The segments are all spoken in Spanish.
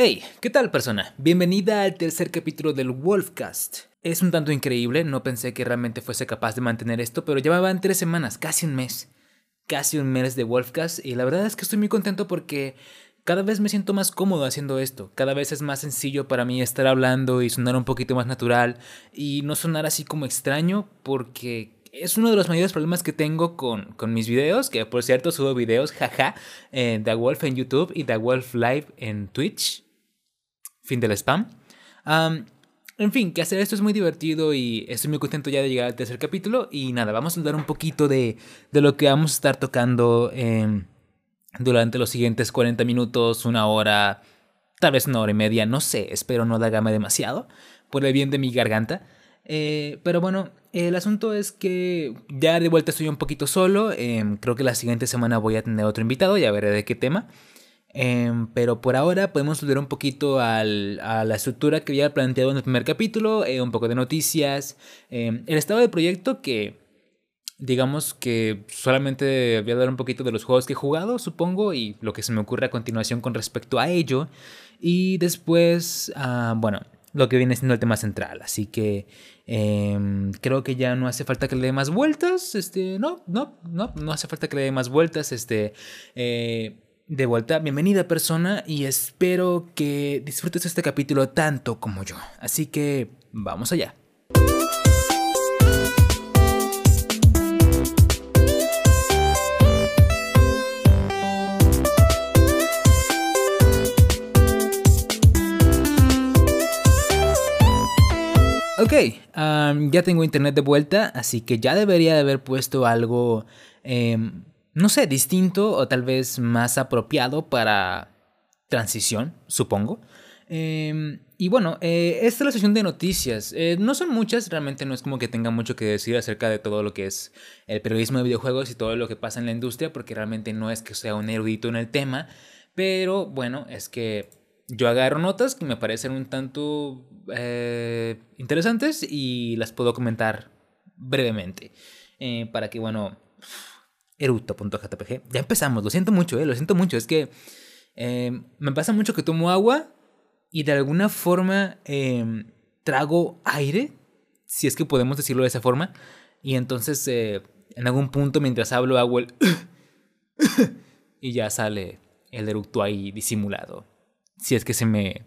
Hey, ¿qué tal persona? Bienvenida al tercer capítulo del Wolfcast. Es un tanto increíble, no pensé que realmente fuese capaz de mantener esto, pero llevaban tres semanas, casi un mes. Casi un mes de Wolfcast y la verdad es que estoy muy contento porque cada vez me siento más cómodo haciendo esto. Cada vez es más sencillo para mí estar hablando y sonar un poquito más natural y no sonar así como extraño porque es uno de los mayores problemas que tengo con, con mis videos, que por cierto subo videos, jaja, en The Wolf en YouTube y The Wolf Live en Twitch. Fin del spam. en fin, que hacer esto es muy divertido y estoy muy contento ya de llegar al tercer capítulo. Y nada, vamos a hablar un poquito de, de lo que vamos a estar tocando em, durante los siguientes 40 minutos, una hora, tal vez una hora y media, no sé, espero no dagame demasiado, por el bien de mi garganta. Eh, pero bueno, el asunto es que ya de vuelta estoy un poquito solo. Em, creo que la siguiente semana voy a tener otro invitado, ya veré de qué tema. Em, pero por ahora podemos subir un poquito al, a la estructura que había planteado en el primer capítulo, eh, un poco de noticias, em, el estado del proyecto que digamos que solamente voy a dar un poquito de los juegos que he jugado, supongo, y lo que se me ocurre a continuación con respecto a ello. Y después, ah, bueno, lo que viene siendo el tema central. Así que em, creo que ya no hace falta que le dé más vueltas. Este, no, no, no, no hace falta que le dé más vueltas. Este, eh, de vuelta, bienvenida persona y espero que disfrutes este capítulo tanto como yo. Así que vamos allá. Ok, ya tengo internet de vuelta, así que ya debería de haber puesto algo em, no sé, distinto o tal vez más apropiado para transición, supongo. Em, y bueno, eh, esta es la sesión de noticias. Eh, no son muchas, realmente no es como que tenga mucho que decir acerca de todo lo que es el periodismo de videojuegos y todo lo que pasa en la industria, porque realmente no es que sea un erudito en el tema, pero bueno, es que yo agarro notas que me parecen un tanto eh, interesantes y las puedo comentar brevemente, para que, bueno, eruto.jpg. Ya empezamos, lo siento mucho, eh, lo siento mucho. Es que em, me pasa mucho que tomo agua y de alguna forma em, trago aire, si es que podemos decirlo de esa forma. Y entonces eh, en algún punto mientras hablo hago el... y ya sale el eructo ahí disimulado. Si es que se me...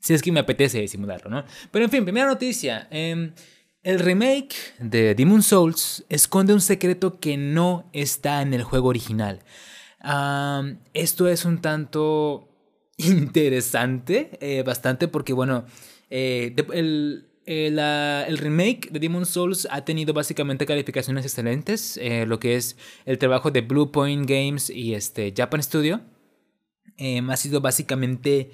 Si es que me apetece disimularlo, ¿no? Pero en fin, primera noticia. Eh, el remake de Demon Souls esconde un secreto que no está en el juego original. esto es un tanto interesante, eh, bastante, porque bueno, eh, el, el, remake de Demon Souls ha tenido básicamente calificaciones excelentes, eh, lo que es el trabajo de Blue Point Games y este Japan Studio. Ha sido básicamente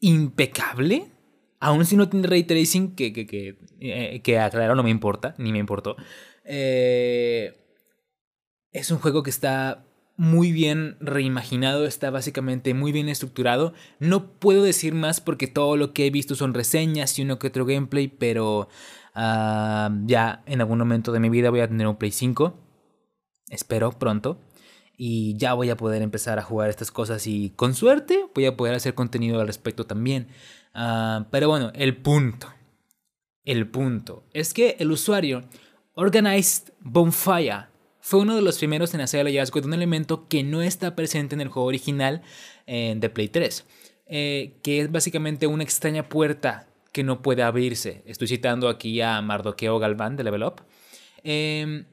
impecable. Aún si no tiene ray tracing, que, que, que, eh, que aclaro, no me importa, ni me importó. Eh, es un juego que está muy bien reimaginado, está básicamente muy bien estructurado. No puedo decir más porque todo lo que he visto son reseñas y uno que otro gameplay, pero ah, ya en algún momento de mi vida voy a tener un Play 5. Espero pronto. Y ya voy a poder empezar a jugar estas cosas y con suerte voy a poder hacer contenido al respecto también. Ah, pero bueno, el punto. El punto es que el usuario Organized Bonfire fue uno de los primeros en hacer el hallazgo de un elemento que no está presente en el juego original eh, de Play 3, eh, que es básicamente una extraña puerta que no puede abrirse. Estoy citando aquí a Mardoqueo Galván de Level Up. Em,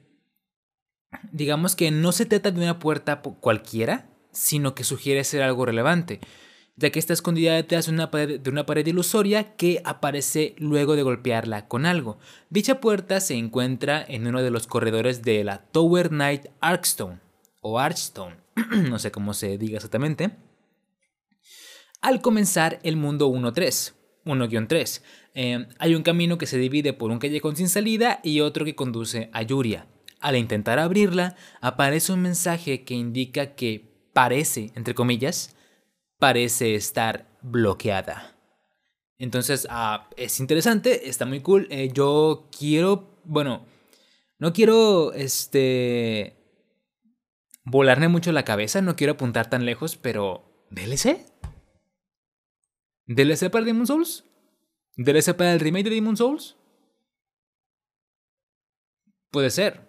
digamos que no se trata de una puerta cualquiera, sino que sugiere ser algo relevante ya que está escondida detrás de una, pared, de una pared ilusoria que aparece luego de golpearla con algo. Dicha puerta se encuentra en uno de los corredores de la Tower Knight Arkstone, o Archstone, no sé cómo se diga exactamente, al comenzar el mundo 1.3. 1-3. Eh, hay un camino que se divide por un callejón sin salida y otro que conduce a Yuria. Al intentar abrirla, aparece un mensaje que indica que parece, entre comillas, parece estar bloqueada. Entonces, ah, es interesante, está muy cool. Eh, yo quiero, bueno, no quiero, este, volarme mucho la cabeza, no quiero apuntar tan lejos, pero ¿DLC? ¿DLC para Demon Souls? ¿DLC para el remake de Demon Souls? Puede ser.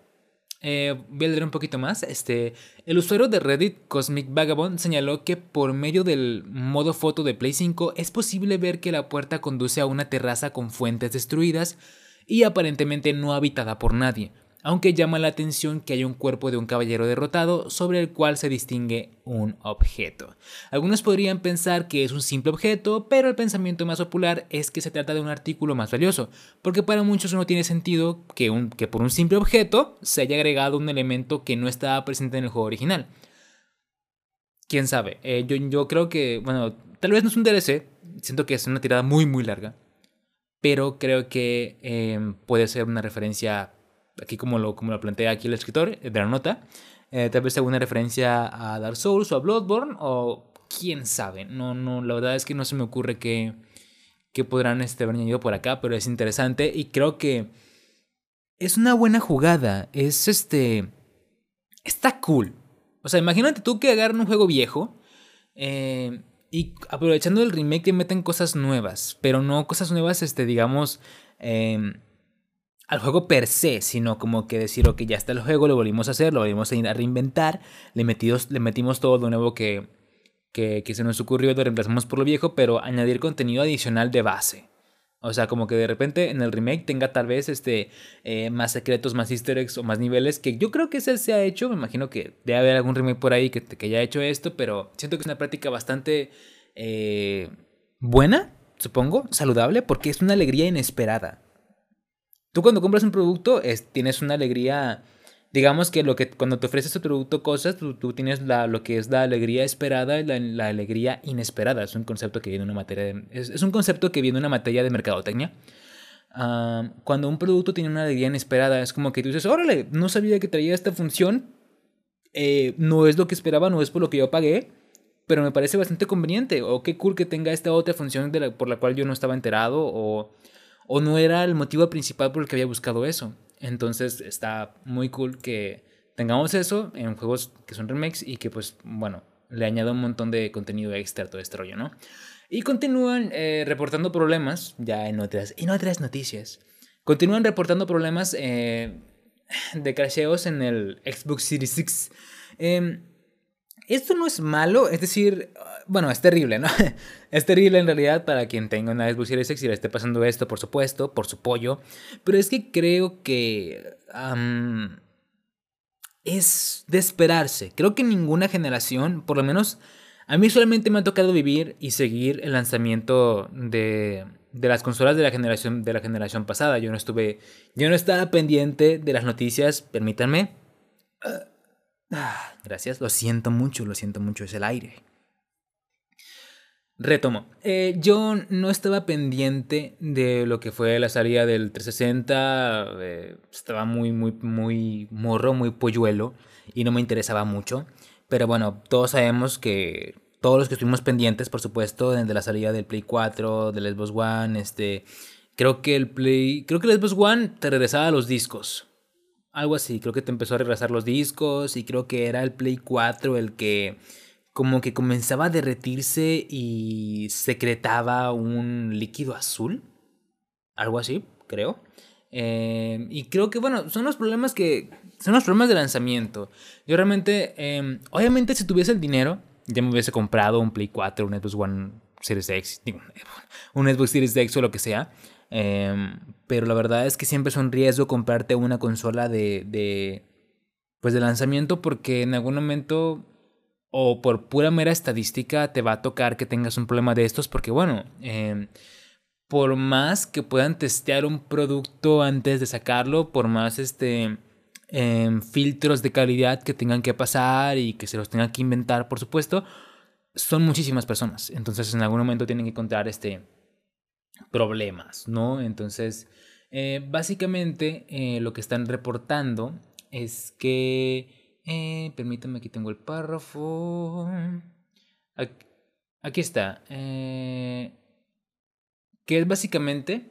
Eh, voy a leer un poquito más. Este, el usuario de Reddit Cosmic Vagabond señaló que por medio del modo foto de Play 5 es posible ver que la puerta conduce a una terraza con fuentes destruidas y aparentemente no habitada por nadie aunque llama la atención que hay un cuerpo de un caballero derrotado sobre el cual se distingue un objeto. Algunos podrían pensar que es un simple objeto, pero el pensamiento más popular es que se trata de un artículo más valioso, porque para muchos no tiene sentido que, un, que por un simple objeto se haya agregado un elemento que no estaba presente en el juego original. Quién sabe, eh, yo, yo creo que, bueno, tal vez no es un DLC, siento que es una tirada muy muy larga, pero creo que eh, puede ser una referencia aquí como lo, como lo plantea aquí el escritor de la nota, eh, tal vez alguna referencia a Dark Souls o a Bloodborne o quién sabe. No, no, la verdad es que no se me ocurre que, que podrán este, haber añadido por acá, pero es interesante y creo que es una buena jugada. Es este. Está cool. O sea, imagínate tú que agarran un juego viejo eh, y aprovechando el remake te meten cosas nuevas, pero no cosas nuevas, este, digamos. Eh, al juego per se, sino como que decir, ok, ya está el juego, lo volvimos a hacer, lo volvimos a reinventar, le, metimos, le metimos todo lo nuevo que, que, se nos ocurrió, lo reemplazamos por lo viejo, pero añadir contenido adicional de base. O sea, como que de repente en el remake tenga tal vez este, eh, más secretos, más easter eggs o más niveles, que yo creo que ese se ha hecho, me imagino que debe haber algún remake por ahí que, que haya hecho esto, pero siento que es una práctica bastante eh, buena, supongo, saludable, porque es una alegría inesperada. Tú cuando compras un producto es, tienes una alegría, digamos que lo que cuando te ofreces tu producto cosas, tú, tienes la, lo que es la alegría esperada y la, alegría inesperada. Es un concepto que viene una materia es, un concepto que viene una materia de mercadotecnia. cuando un producto tiene una alegría inesperada, es como que tú dices, órale, no sabía que traía esta función, eh, no es lo que esperaba, no es por lo que yo pagué, pero me parece bastante conveniente, o qué cool que tenga esta otra función de por la cual yo no estaba enterado, o o no era el motivo principal por el que había buscado eso. Entonces está muy cool que tengamos eso en juegos que son remakes y que pues bueno, le añado un montón de contenido extra a todo este rollo, ¿no? Y continúan eh, reportando problemas, ya en otras, en otras noticias, continúan reportando problemas eh, de crasheos en el Xbox Series X. Eh, esto no es malo, es decir, bueno, es terrible, ¿no? es terrible en realidad para quien tenga una Xbox Series X y le esté pasando esto, por supuesto, por su pollo. Pero es que creo que es de esperarse. Creo que ninguna generación, por lo menos a mí solamente me ha tocado vivir y seguir el lanzamiento de, de las consolas de la generación de la generación pasada. Yo no estuve, yo no estaba pendiente de las noticias, permítanme. Ah, gracias, lo siento mucho, lo siento mucho, es el aire. Retomo. Eh, yo no estaba pendiente de lo que fue la salida del 360. Eh, estaba muy, muy, muy morro, muy polluelo. Y no me interesaba mucho. Pero bueno, todos sabemos que. Todos los que estuvimos pendientes, por supuesto, de la salida del Play 4, del Xbox One, este. Creo que el Play. Creo que el Xbox One te regresaba a los discos. Algo así, creo que te empezó a regresar los discos y creo que era el Play 4 el que como que comenzaba a derretirse y secretaba un líquido azul. Algo así, creo. Eh, y creo que, bueno, son los problemas que... Son los problemas de lanzamiento. Yo realmente, em, obviamente si tuviese el dinero, ya me hubiese comprado un Play 4, un Xbox One Series X, un Xbox Series X o lo que sea. Em, pero la verdad es que siempre es un riesgo comprarte una consola de, de, pues de lanzamiento porque en algún momento o por pura mera estadística te va a tocar que tengas un problema de estos porque bueno, em, por más que puedan testear un producto antes de sacarlo, por más este em, filtros de calidad que tengan que pasar y que se los tengan que inventar, por supuesto, son muchísimas personas. Entonces en algún momento tienen que encontrar este problemas, ¿no? Entonces, eh, básicamente eh, lo que están reportando es que, eh, permítanme, aquí tengo el párrafo. Aquí está. Eh, que es básicamente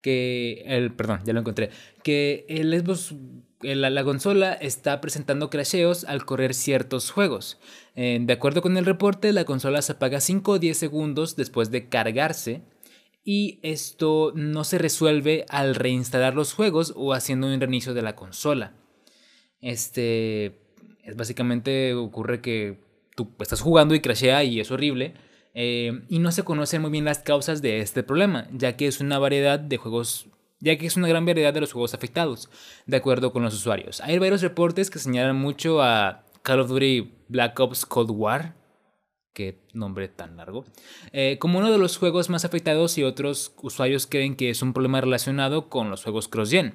que el, perdón, ya lo encontré, que el Xbox, la, consola está presentando crasheos al correr ciertos juegos. De acuerdo con el reporte, la consola se apaga 5 o 10 segundos después de cargarse y esto no se resuelve al reinstalar los juegos o haciendo un reinicio de la consola. Este, es básicamente ocurre que tú estás jugando y crashea y es horrible eh, y no se conocen muy bien las causas de este problema, ya que es una variedad de juegos ya que es una gran variedad de los juegos afectados, de acuerdo con los usuarios. Hay varios reportes que señalan mucho a Call of Duty Black Ops Cold War, qué nombre tan largo, eh, como uno de los juegos más afectados y otros usuarios creen que es un problema relacionado con los juegos cross-gen.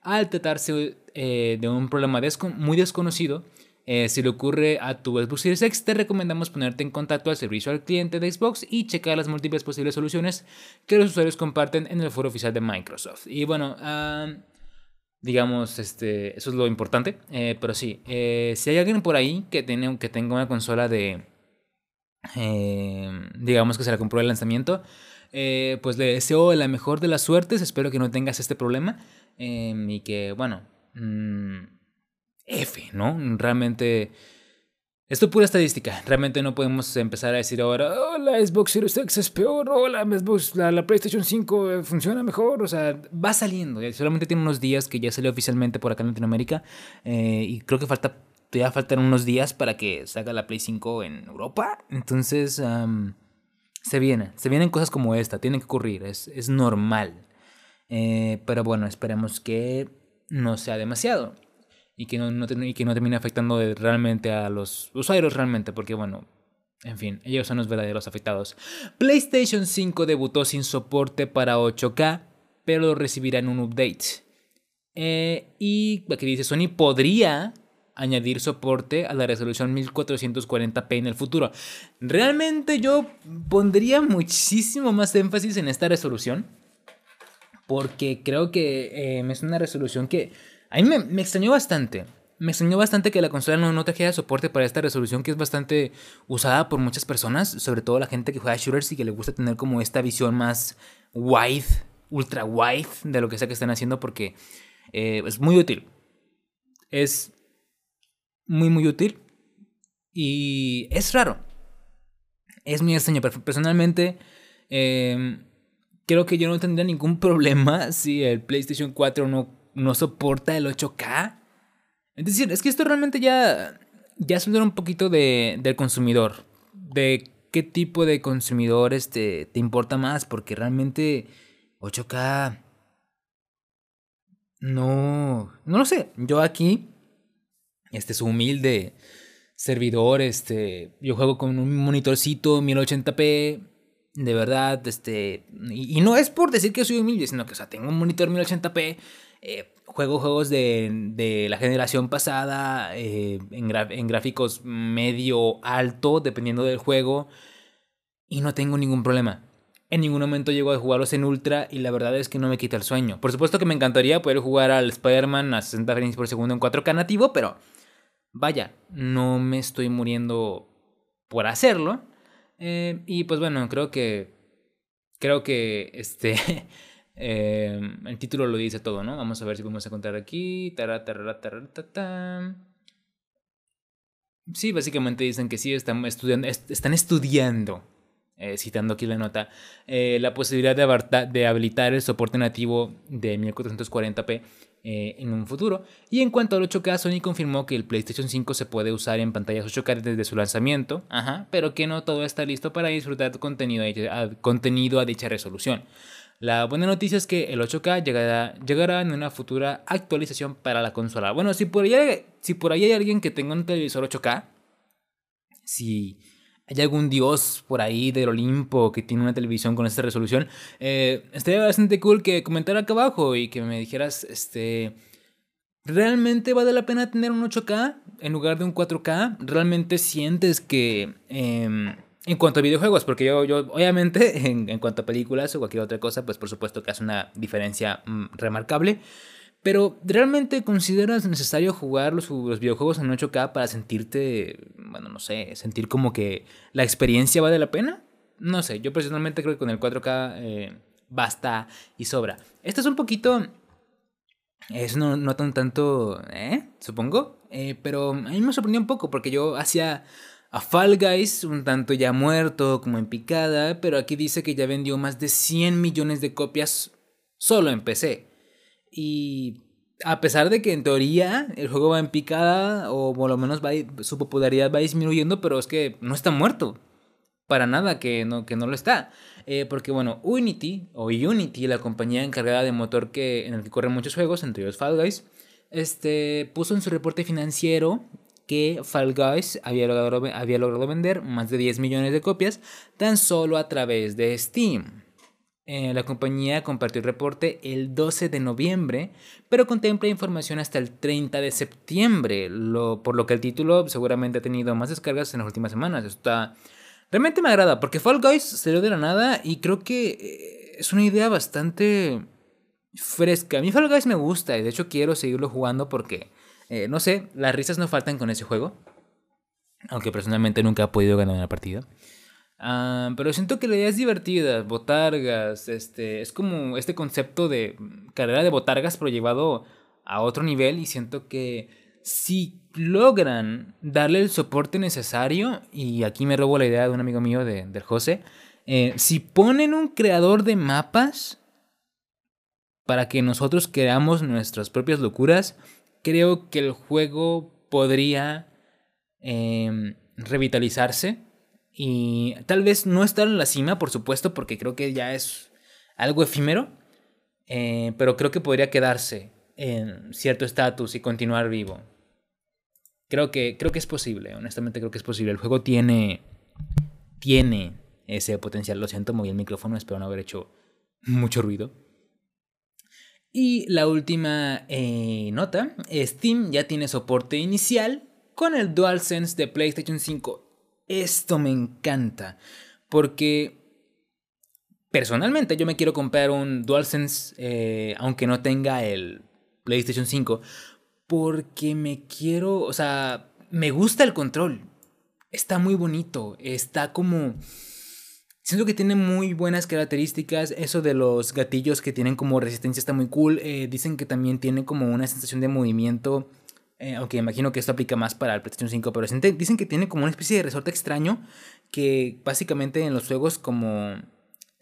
Al tratarse eh, de un problema muy desconocido, eh, si le ocurre a tu Xbox Series X, te recomendamos ponerte en contacto al servicio al cliente de Xbox y checar las múltiples posibles soluciones que los usuarios comparten en el foro oficial de Microsoft. Y bueno, digamos, este, eso es lo importante. Pero sí, si hay alguien por ahí que, tiene, que tenga una consola de, digamos que se la compró el lanzamiento, pues le deseo la mejor de las suertes. Espero que no tengas este problema y que, bueno... Mm, F, ¿no? Realmente... Esto es pura estadística. Realmente no podemos empezar a decir ahora, oh, la Xbox Series X es peor, o la, Xbox, la, PlayStation 5 eh, funciona mejor. O sea, va saliendo. Solamente tiene unos días que ya salió oficialmente por acá en Latinoamérica. Eh, y creo que falta, todavía faltan unos días para que salga la Play 5 en Europa. Entonces, se viene. Se vienen cosas como esta. Tienen que ocurrir. Es, es normal. Eh, pero bueno, esperemos que no sea demasiado y que no, y que no termine afectando realmente a los usuarios realmente, porque bueno, en fin, ellos son los verdaderos afectados. PlayStation 5 debutó sin soporte para 8K, pero lo recibirá en un update. Eh, y aquí dice, Sony podría añadir soporte a la resolución 1440p en el futuro. Realmente yo pondría muchísimo más énfasis en esta resolución, porque creo que eh, es una resolución que a mí me, extrañó bastante. Me extrañó bastante que la consola no, no trajera soporte para esta resolución que es bastante usada por muchas personas, sobre todo la gente que juega shooters y que le gusta tener como esta visión más wide, ultra wide de lo que sea que están haciendo porque eh, es muy útil. Es muy muy útil y es raro. Es muy extraño. Personalmente, em, creo que yo no tendría ningún problema si el PlayStation 4 no no soporta el 8K. Es decir, es que esto realmente ya, ya es un poquito de, del consumidor. De qué tipo de consumidor este, te importa más. Porque realmente 8K... No, no lo sé. Yo aquí, este es humilde servidor, este, yo juego con un monitorcito 1080p, de verdad, este, y, no es por decir que soy humilde, sino que, o sea, tengo un monitor 1080p eh, juego juegos de, la generación pasada eh, en, gráficos medio alto, dependiendo del juego, y no tengo ningún problema. En ningún momento llego a jugarlos en ultra y la verdad es que no me quita el sueño. Por supuesto que me encantaría poder jugar al Spider-Man a 60 frames por segundo en 4K nativo, pero vaya, no me estoy muriendo por hacerlo. Eh, y pues bueno, creo que. Creo que este. Em, el título lo dice todo, ¿no? Vamos a ver si podemos encontrar aquí. Sí, básicamente dicen que sí, están estudiando, están estudiando eh, citando aquí la nota, eh, la posibilidad de, de, habilitar el soporte nativo de 1440p eh, en un futuro. Y en cuanto al 8K, Sony confirmó que el PlayStation 5 se puede usar en pantallas 8K desde su lanzamiento, ajá, pero que no todo está listo para disfrutar contenido, contenido a dicha resolución. La buena noticia es que el 8K llegará, llegará en una futura actualización para la consola. Bueno, si por, si por ahí hay alguien que tenga un televisor 8K, si hay algún dios por ahí del Olimpo que tiene una televisión con esta resolución, eh, estaría bastante cool que comentara acá abajo y que me dijeras, este, ¿realmente vale la pena tener un 8K en lugar de un 4K? ¿Realmente sientes que... Em, en cuanto a videojuegos, porque yo, yo obviamente, en, en, cuanto a películas o cualquier otra cosa, pues por supuesto que hace una diferencia mm, remarcable. Pero ¿realmente consideras necesario jugar los, videojuegos en 8K para sentirte, bueno, no sé, sentir como que la experiencia vale la pena? No sé, yo personalmente creo que con el 4K eh, basta y sobra. Esto es un poquito... Es no, tan tanto, ¿eh? Supongo. Eh, pero a mí me sorprendió un poco porque yo hacía a Fall Guys un tanto ya muerto, como en picada, pero aquí dice que ya vendió más de 100 millones de copias solo en PC. Y a pesar de que en teoría el juego va en picada, o por lo menos va, su popularidad va disminuyendo, pero es que no está muerto. Para nada que no, que no lo está. Eh, porque bueno, Unity, o Unity, la compañía encargada de motor que, en el que corren muchos juegos, entre ellos Fall Guys, este, puso en su reporte financiero que Fall Guys había logrado, había logrado vender más de 10 millones de copias tan solo a través de Steam. Eh, la compañía compartió el reporte el 12 de noviembre, pero contempla información hasta el 30 de septiembre, lo, por lo que el título seguramente ha tenido más descargas en las últimas semanas. está... Realmente me agrada, porque Fall Guys salió de la nada y creo que eh, es una idea bastante fresca. A mí Fall Guys me gusta y de hecho quiero seguirlo jugando porque eh, no sé, las risas no faltan con ese juego. Aunque personalmente nunca he podido ganar una partida. Ah, pero siento que la idea es divertida. Botargas, este, es como este concepto de carrera de botargas, pero llevado a otro nivel. Y siento que si logran darle el soporte necesario, y aquí me robo la idea de un amigo mío, de, del José, eh, si ponen un creador de mapas para que nosotros creamos nuestras propias locuras, creo que el juego podría em, revitalizarse y tal vez no estar en la cima, por supuesto, porque creo que ya es algo efímero, eh, pero creo que podría quedarse en cierto estatus y continuar vivo. Creo que, creo que es posible, honestamente creo que es posible. El juego tiene, tiene ese potencial. Lo siento, moví el micrófono, espero no haber hecho mucho ruido. Y la última eh, nota, Steam ya tiene soporte inicial con el DualSense de PlayStation 5. Esto me encanta porque personalmente yo me quiero comprar un DualSense eh, aunque no tenga el PlayStation 5 porque me quiero, o sea, me gusta el control. Está muy bonito, está como Siento que tiene muy buenas características. Eso de los gatillos que tienen como resistencia está muy cool. Eh, dicen que también tiene como una sensación de movimiento. Eh, aunque imagino que esto aplica más para el PlayStation 5. Pero dicen que tiene como una especie de resorte extraño. Que básicamente en los juegos como.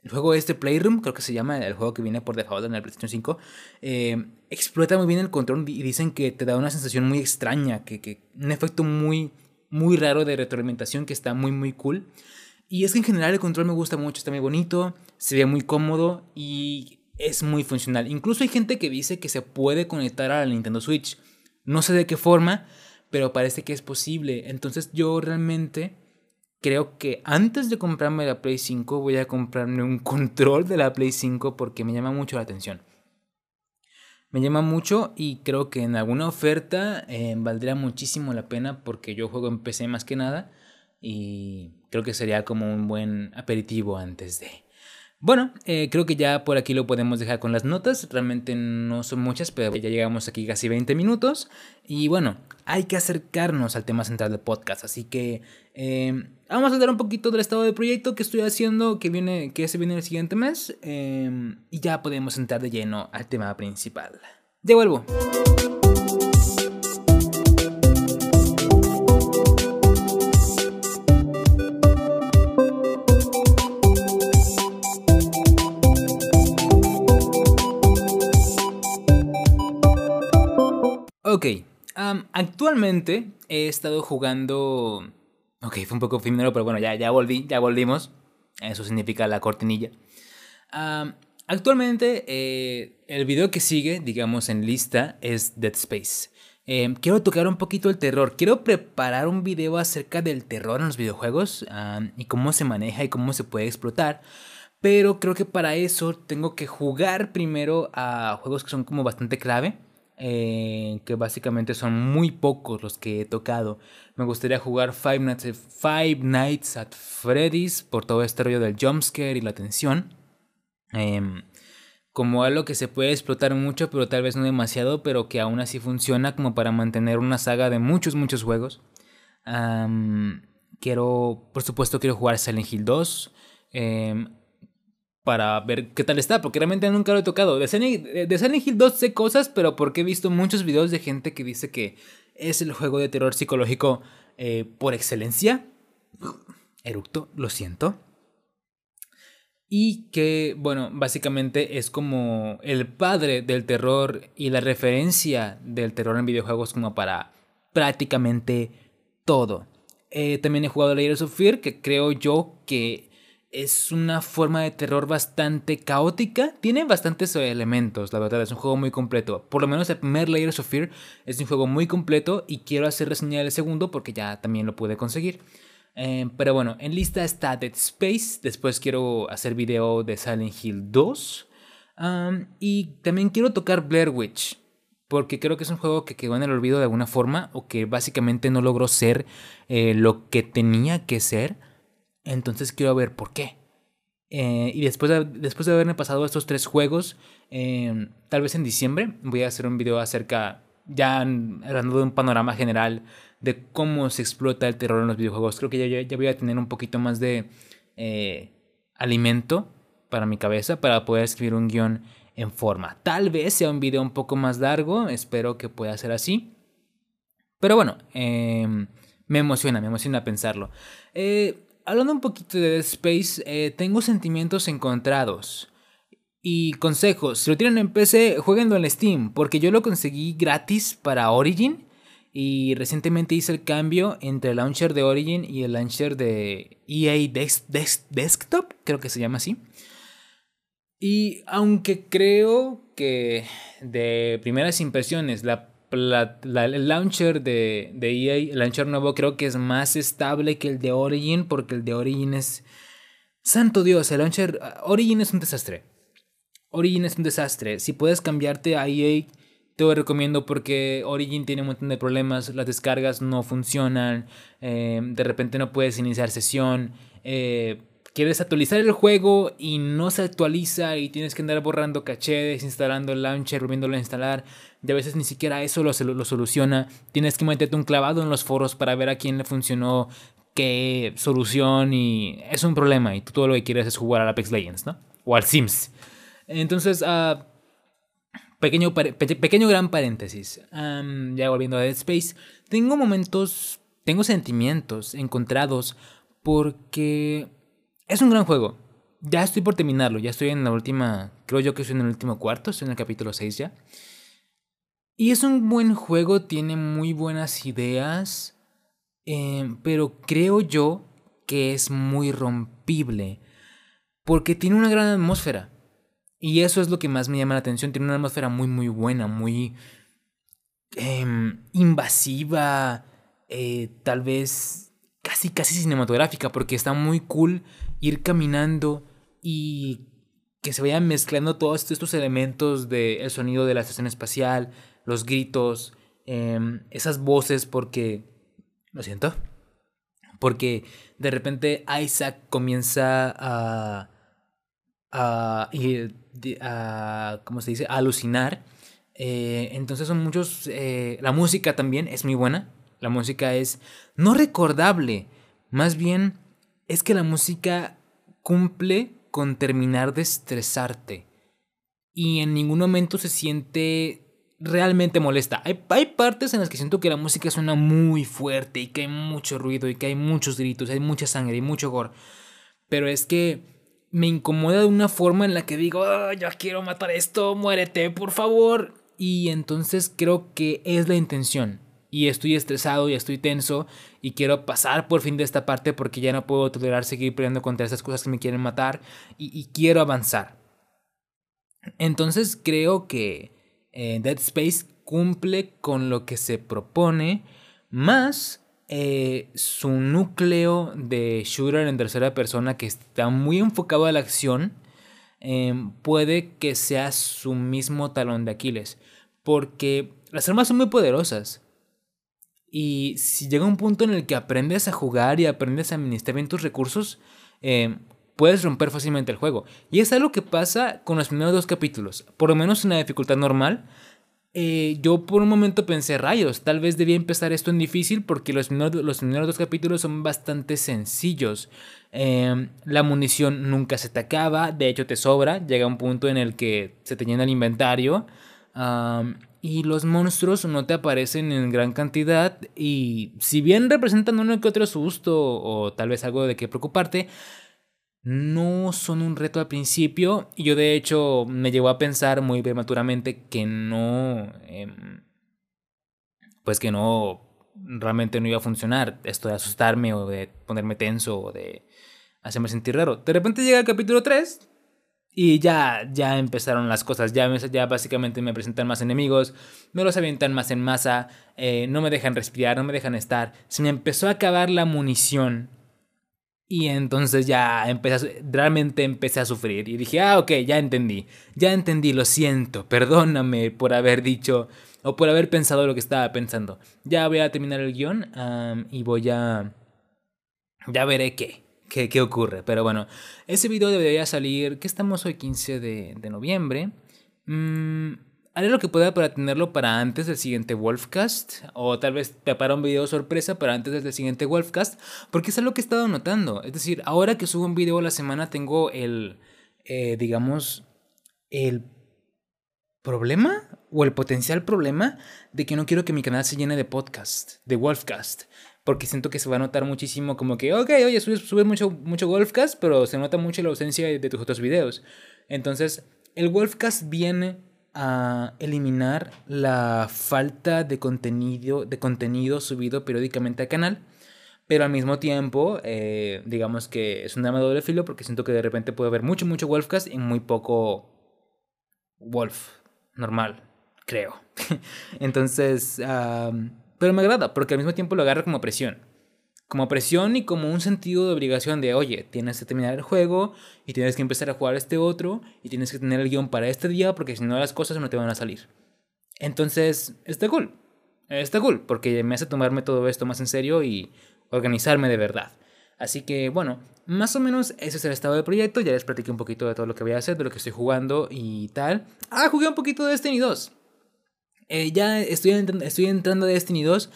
El juego este Playroom, creo que se llama el juego que viene por default en el PlayStation 5. Eh, explota muy bien el control y dicen que te da una sensación muy extraña. Que, que un efecto muy, muy raro de retroalimentación que está muy, muy cool. Y es que en general el control me gusta mucho, está muy bonito, se ve muy cómodo y es muy funcional. Incluso hay gente que dice que se puede conectar a la Nintendo Switch. No sé de qué forma, pero parece que es posible. Entonces yo realmente creo que antes de comprarme la Play 5 voy a comprarme un control de la Play 5 porque me llama mucho la atención. Me llama mucho y creo que en alguna oferta eh, valdría muchísimo la pena porque yo juego en PC más que nada y creo que sería como un buen aperitivo antes de... Bueno, eh, creo que ya por aquí lo podemos dejar con las notas. Realmente no son muchas, pero ya llegamos aquí casi 20 minutos. Y bueno, hay que acercarnos al tema central del podcast. Así que eh, vamos a hablar un poquito del estado del proyecto que estoy haciendo, que, viene, que se viene el siguiente mes. Eh, y ya podemos entrar de lleno al tema principal. Devuelvo. Ok, actualmente he estado jugando... Ok, fue un poco primero, pero bueno, ya, ya volví, ya volvimos. Eso significa la cortinilla. actualmente eh, el video que sigue, digamos en lista, es Dead Space. Em, quiero tocar un poquito el terror. Quiero preparar un video acerca del terror en los videojuegos y cómo se maneja y cómo se puede explotar. Pero creo que para eso tengo que jugar primero a juegos que son como bastante clave. Eh, que básicamente son muy pocos los que he tocado. Me gustaría jugar Five Nights, at Freddy's por todo este rollo del jumpscare y la tensión. Em, como algo que se puede explotar mucho, pero tal vez no demasiado, pero que aún así funciona como para mantener una saga de muchos, muchos juegos. quiero, por supuesto, quiero jugar Silent Hill 2 em, para ver qué tal está, porque realmente nunca lo he tocado. De Silent, Hill 2 sé cosas, pero porque he visto muchos videos de gente que dice que es el juego de terror psicológico eh, por excelencia. Eructo, lo siento. Y que, bueno, básicamente es como el padre del terror y la referencia del terror en videojuegos como para prácticamente todo. Eh, también he jugado Layers of Fear, que creo yo que es una forma de terror bastante caótica. Tiene bastantes elementos, la verdad, es un juego muy completo. Por lo menos el primer Layers of Fear es un juego muy completo y quiero hacer reseña del segundo porque ya también lo pude conseguir. Eh, pero bueno, en lista está Dead Space. Después quiero hacer video de Silent Hill 2. y también quiero tocar Blair Witch. Porque creo que es un juego que quedó en el olvido de alguna forma. O que básicamente no logró ser eh, lo que tenía que ser. Entonces quiero ver por qué. Eh, y después de, después de haberme pasado estos tres juegos, tal vez en diciembre voy a hacer un video acerca, ya hablando de un panorama general de cómo se explota el terror en los videojuegos. Creo que ya, ya voy a tener un poquito más de eh, alimento para mi cabeza para poder escribir un guion en forma. Tal vez sea un video un poco más largo, espero que pueda ser así. Pero bueno, em, me emociona, me emociona pensarlo. Eh, hablando un poquito de Dead Space, eh, tengo sentimientos encontrados. Y consejos, si lo tienen en PC, jueguenlo en Steam, porque yo lo conseguí gratis para Origin y recientemente hice el cambio entre el launcher de Origin y el launcher de EA Desktop, creo que se llama así. Y aunque creo que de primeras impresiones la, el launcher de, de EA, el launcher nuevo creo que es más estable que el de Origin porque el de Origin es... Santo Dios, el launcher... Origin es un desastre. Origin es un desastre. Si puedes cambiarte a EA te lo recomiendo porque Origin tiene un montón de problemas, las descargas no funcionan, eh, de repente no puedes iniciar sesión, eh, quieres actualizar el juego y no se actualiza y tienes que andar borrando caché, desinstalando el launcher, volviéndolo a instalar, y a veces ni siquiera eso lo, lo soluciona, tienes que meterte un clavado en los foros para ver a quién le funcionó qué solución y es un problema y tú todo lo que quieres es jugar al Apex Legends, ¿no? O al Sims. Entonces, uh, Pequeño, pequeño gran paréntesis. ya volviendo a Dead Space. Tengo momentos, tengo sentimientos encontrados porque es un gran juego. Ya estoy por terminarlo, ya estoy en la última, creo yo que estoy en el último cuarto, estoy en el capítulo 6 ya. Y es un buen juego, tiene muy buenas ideas, em, pero creo yo que es muy rompible porque tiene una gran atmósfera. Y eso es lo que más me llama la atención. Tiene una atmósfera muy, muy buena, muy em, invasiva, eh, tal vez casi, casi cinematográfica, porque está muy cool ir caminando y que se vayan mezclando todos estos elementos del sonido de la estación espacial, los gritos, em, esas voces, porque... Lo siento. Porque de repente Isaac comienza a... a a, ¿cómo se dice? alucinar. Eh, entonces son muchos... Eh, la música también es muy buena. La música es no recordable. Más bien es que la música cumple con terminar de estresarte. Y en ningún momento se siente realmente molesta. Hay, partes en las que siento que la música suena muy fuerte y que hay mucho ruido y que hay muchos gritos, hay mucha sangre y mucho gore. Pero es que me incomoda de una forma en la que digo, oh, yo quiero matar esto, muérete, por favor. Y entonces creo que es la intención. Y estoy estresado y estoy tenso y quiero pasar por fin de esta parte porque ya no puedo tolerar seguir peleando contra esas cosas que me quieren matar y, quiero avanzar. Entonces creo que eh, Dead Space cumple con lo que se propone, más eh, su núcleo de shooter en tercera persona que está muy enfocado a la acción, em, puede que sea su mismo talón de Aquiles. Porque las armas son muy poderosas. Y si llega un punto en el que aprendes a jugar y aprendes a administrar bien tus recursos, em, puedes romper fácilmente el juego. Y es algo que pasa con los primeros dos capítulos. Por lo menos en la dificultad normal. Eh, yo por un momento pensé, rayos, tal vez debía empezar esto en difícil porque los primeros, los primeros dos capítulos son bastante sencillos. Em, la munición nunca se te acaba, de hecho te sobra, llega un punto en el que se te llena el inventario. Y los monstruos no te aparecen en gran cantidad y si bien representan uno que otro susto o tal vez algo de qué preocuparte, no son un reto al principio. Y yo de hecho me llevó a pensar muy prematuramente que no... Em, pues que no... Realmente no iba a funcionar esto de asustarme o de ponerme tenso o de hacerme sentir raro. De repente llega el capítulo 3 y ya, ya empezaron las cosas. Ya, ya básicamente me presentan más enemigos, me los avientan más en masa, eh, no me dejan respirar, no me dejan estar. Se me empezó a acabar la munición y entonces ya empecé, realmente empecé a sufrir. Y dije, ah, ok, ya entendí. Ya entendí, lo siento. Perdóname por haber dicho o por haber pensado lo que estaba pensando. Ya voy a terminar el guion y voy a... Ya veré qué, qué, qué ocurre. Pero bueno, ese video debería salir, que estamos hoy 15 de, de noviembre. Mmm haré lo que pueda para tenerlo para antes del siguiente Wolfcast. O tal vez te para un video sorpresa para antes del siguiente Wolfcast. Porque es algo que he estado notando. Es decir, ahora que subo un video a la semana tengo el, eh, digamos, el problema o el potencial problema de que no quiero que mi canal se llene de podcast, de Wolfcast. Porque siento que se va a notar muchísimo como que, ok, oye, subes, mucho, mucho Wolfcast, pero se nota mucho la ausencia de tus otros videos. Entonces, el Wolfcast viene a eliminar la falta de contenido, de contenido subido periódicamente al canal. Pero al mismo tiempo, eh, digamos que es un arma de doble filo porque siento que de repente puede haber mucho, mucho Wolfcast y muy poco Wolf normal, creo. Entonces, pero me agrada porque al mismo tiempo lo agarra como presión como presión y como un sentido de obligación de, oye, tienes que terminar el juego y tienes que empezar a jugar este otro y tienes que tener el guion para este día porque si no las cosas no te van a salir. Entonces, está cool. Está cool porque me hace tomarme todo esto más en serio y organizarme de verdad. Así que bueno, más o menos ese es el estado del proyecto. Ya les platiqué un poquito de todo lo que voy a hacer, de lo que estoy jugando y tal. Ah, jugué un poquito de Destiny 2. Eh, ya estoy, estoy entrando a Destiny 2.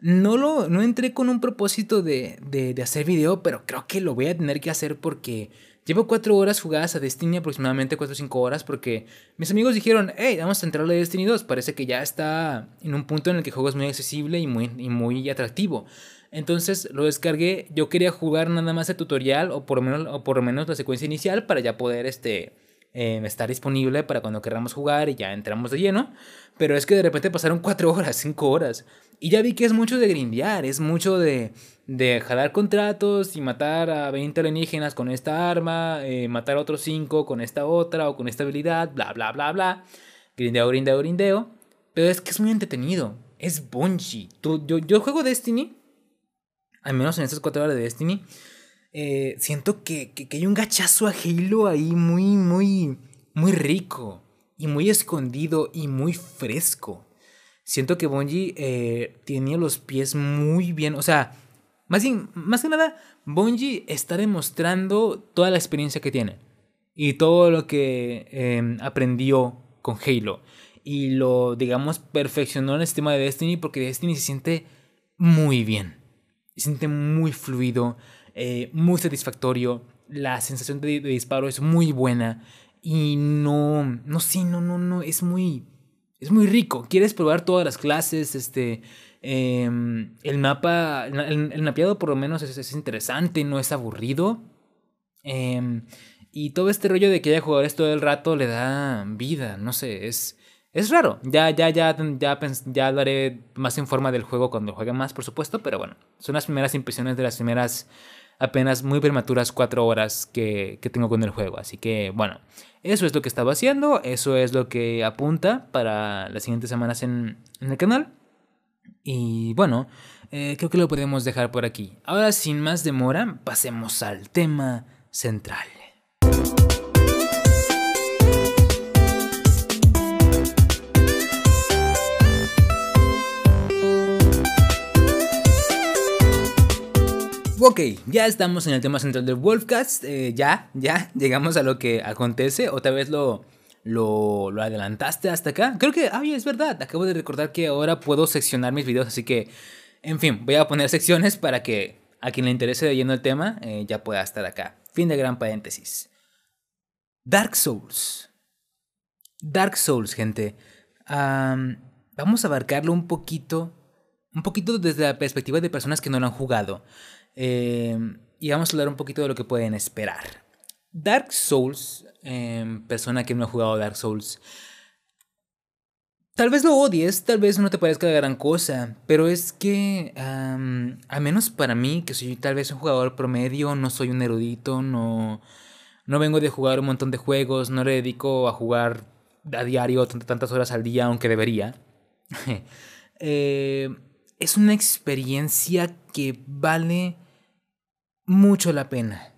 No lo no entré con un propósito de, de, hacer video, pero creo que lo voy a tener que hacer porque llevo cuatro horas jugadas a Destiny, aproximadamente 4 o 5 horas, porque mis amigos dijeron, hey, vamos a entrar a Destiny 2. Parece que ya está en un punto en el que el juego es muy accesible y muy, y muy atractivo. Entonces lo descargué. Yo quería jugar nada más el tutorial o por menos, o por lo menos la secuencia inicial para ya poder este, eh, estar disponible para cuando queramos jugar y ya entramos de lleno. Pero es que de repente pasaron 4 horas, 5 horas. Y ya vi que es mucho de grindear, es mucho de, de jalar contratos y matar a 20 alienígenas con esta arma, eh, matar a otros 5 con esta otra o con esta habilidad, bla, bla, bla, bla. Grindeo, grindeo, grindeo. Pero es que es muy entretenido. Es Bungie. Tú, yo, yo juego Destiny, al menos en estas 4 horas de Destiny. Eh, siento que, que, hay un gachazo a Halo ahí muy, muy, muy rico. Y muy escondido y muy fresco siento que Bungie eh, tenía los pies muy bien. O sea, más, más que nada, Bungie está demostrando toda la experiencia que tiene. Y todo lo que em, aprendió con Halo. Y lo, digamos, perfeccionó en el sistema de Destiny porque Destiny se siente muy bien. Se siente muy fluido, eh, muy satisfactorio. La sensación de, disparo es muy buena. Y no, no sé, no, no, no, es muy es muy rico. Quieres probar todas las clases, este, em, el mapa, el, mapeado por lo menos es, interesante, no es aburrido. Em, y todo este rollo de que haya jugadores todo el rato le da vida, no sé, es, es raro. Ya, ya, ya, ya, ya hablaré más en forma del juego cuando juegue más, por supuesto, pero bueno, son las primeras impresiones de las primeras apenas muy prematuras cuatro horas que, que tengo con el juego. Así que bueno, eso es lo que estaba haciendo, eso es lo que apunta para las siguientes semanas en, el canal. Y bueno, eh, creo que lo podemos dejar por aquí. Ahora, sin más demora, pasemos al tema central. Ok, ya estamos en el tema central del Wolfcast. Eh, ya, ya llegamos a lo que acontece. Otra vez lo, lo, adelantaste hasta acá. Creo que, ay, es verdad. Acabo de recordar que ahora puedo seccionar mis videos. Así que, en fin, voy a poner secciones para que a quien le interese de lleno el tema eh, ya pueda estar acá. Fin de gran paréntesis. Dark Souls. Dark Souls, gente. vamos a abarcarlo un poquito. Un poquito desde la perspectiva de personas que no lo han jugado. Em, y vamos a hablar un poquito de lo que pueden esperar. Dark Souls, em, persona que no ha jugado Dark Souls, tal vez lo odies, tal vez no te parezca gran cosa, pero es que, al menos para mí, que soy tal vez un jugador promedio, no soy un erudito, no, no vengo de jugar un montón de juegos, no le dedico a jugar a diario tantas horas al día, aunque debería. Eh, es una experiencia que vale mucho la pena.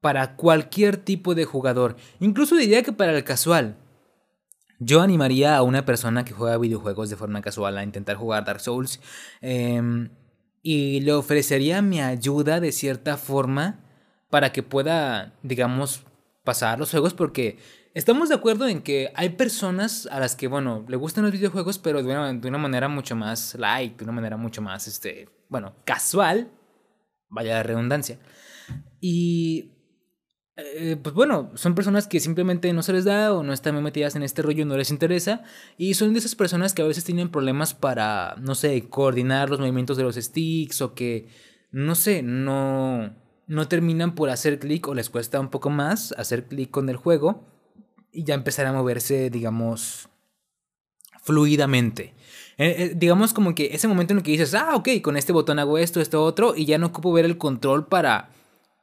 Para cualquier tipo de jugador. Incluso diría que para el casual. Yo animaría a una persona que juega videojuegos de forma casual a intentar jugar Dark Souls. Em, y le ofrecería mi ayuda de cierta forma para que pueda, digamos, pasar los juegos porque estamos de acuerdo en que hay personas a las que, bueno, le gustan los videojuegos, pero de una, de una manera mucho más light, de una manera mucho más, este, bueno, casual, vaya redundancia. Y eh, pues bueno, son personas que simplemente no se les da o no están muy metidas en este rollo, no les interesa. Y son de esas personas que a veces tienen problemas para, no sé, coordinar los movimientos de los sticks o que, no sé, no, no terminan por hacer clic o les cuesta un poco más hacer clic con el juego y ya empezar a moverse, digamos, fluidamente. Eh, eh, digamos como que ese momento en el que dices, ah, ok, con este botón hago esto, esto, otro, y ya no ocupo ver el control para,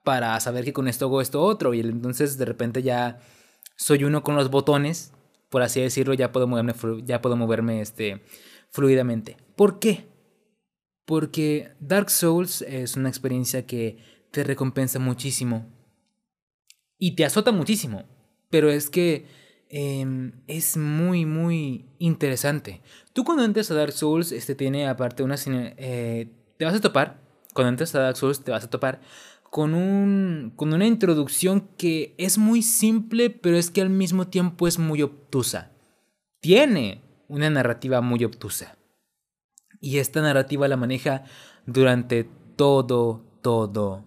para saber que con esto hago esto, otro, y entonces de repente ya soy uno con los botones, por así decirlo, ya puedo moverme, ya puedo moverme este, fluidamente. ¿Por qué? Porque Dark Souls es una experiencia que te recompensa muchísimo y te azota muchísimo, pero es que Em, es muy, muy interesante. Tú cuando entres a Dark Souls, este tiene aparte una... Eh, te vas a topar, cuando entres a Dark Souls, te vas a topar con, un, con una introducción que es muy simple, pero es que al mismo tiempo es muy obtusa. Tiene una narrativa muy obtusa. Y esta narrativa la maneja durante todo, todo,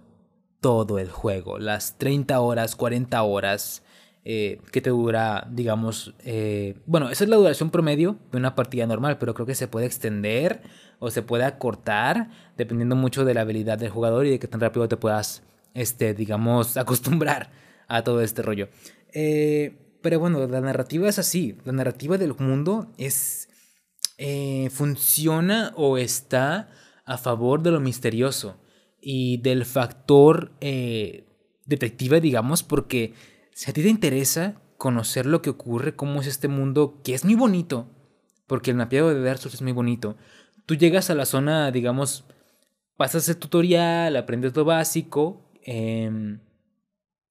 todo el juego. Las 30 horas, 40 horas eh, que te dura, digamos, eh, bueno, esa es la duración promedio de una partida normal, pero creo que se puede extender o se puede acortar dependiendo mucho de la habilidad del jugador y de qué tan rápido te puedas, este, digamos, acostumbrar a todo este rollo. Eh, pero bueno, la narrativa es así, la narrativa del mundo es, funciona o está a favor de lo misterioso y del factor detective, digamos, porque si a ti te interesa conocer lo que ocurre, cómo es este mundo, que es muy bonito, porque el mapeado de Dark es muy bonito, tú llegas a la zona, digamos, pasas el tutorial, aprendes lo básico, em,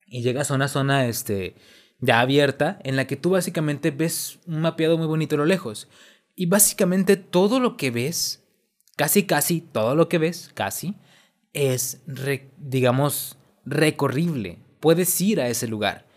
y llegas a una zona este, ya abierta, en la que tú básicamente ves un mapeado muy bonito a lo lejos. Y básicamente todo lo que ves, casi casi todo lo que ves, casi, es, digamos, recorrible. Puedes ir a ese lugar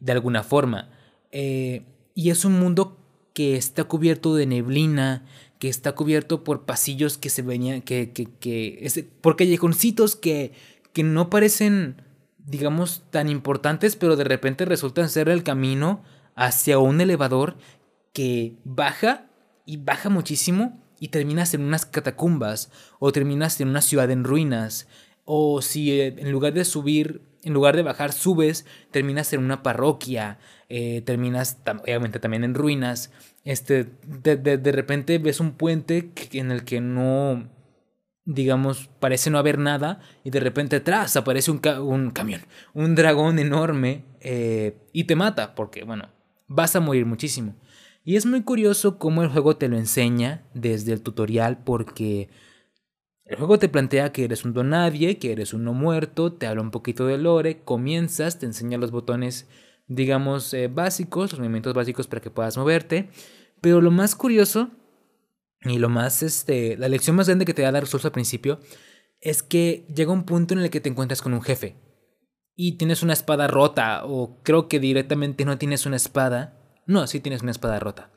de alguna forma. Eh, y es un mundo que está cubierto de neblina, que está cubierto por pasillos que se venían, que, que, que es, por callejoncitos que, que no parecen, digamos, tan importantes, pero de repente resultan ser el camino hacia un elevador que baja y baja muchísimo y terminas en unas catacumbas o terminas en una ciudad en ruinas o si eh, en lugar de subir en lugar de bajar, subes, terminas en una parroquia, eh, terminas obviamente también en ruinas. Este, de, repente ves un puente en el que no, digamos, parece no haber nada y de repente atrás aparece un, un camión, un dragón enorme eh, y te mata porque, bueno, vas a morir muchísimo. Y es muy curioso cómo el juego te lo enseña desde el tutorial porque el juego te plantea que eres un don nadie, que eres un muerto, te habla un poquito de lore, comienzas, te enseña los botones, digamos, eh, básicos, los movimientos básicos para que puedas moverte. Pero lo más curioso y lo más, este, la lección más grande que te da Dark Souls al principio es que llega un punto en el que te encuentras con un jefe y tienes una espada rota o creo que directamente no tienes una espada. No, sí tienes una espada rota.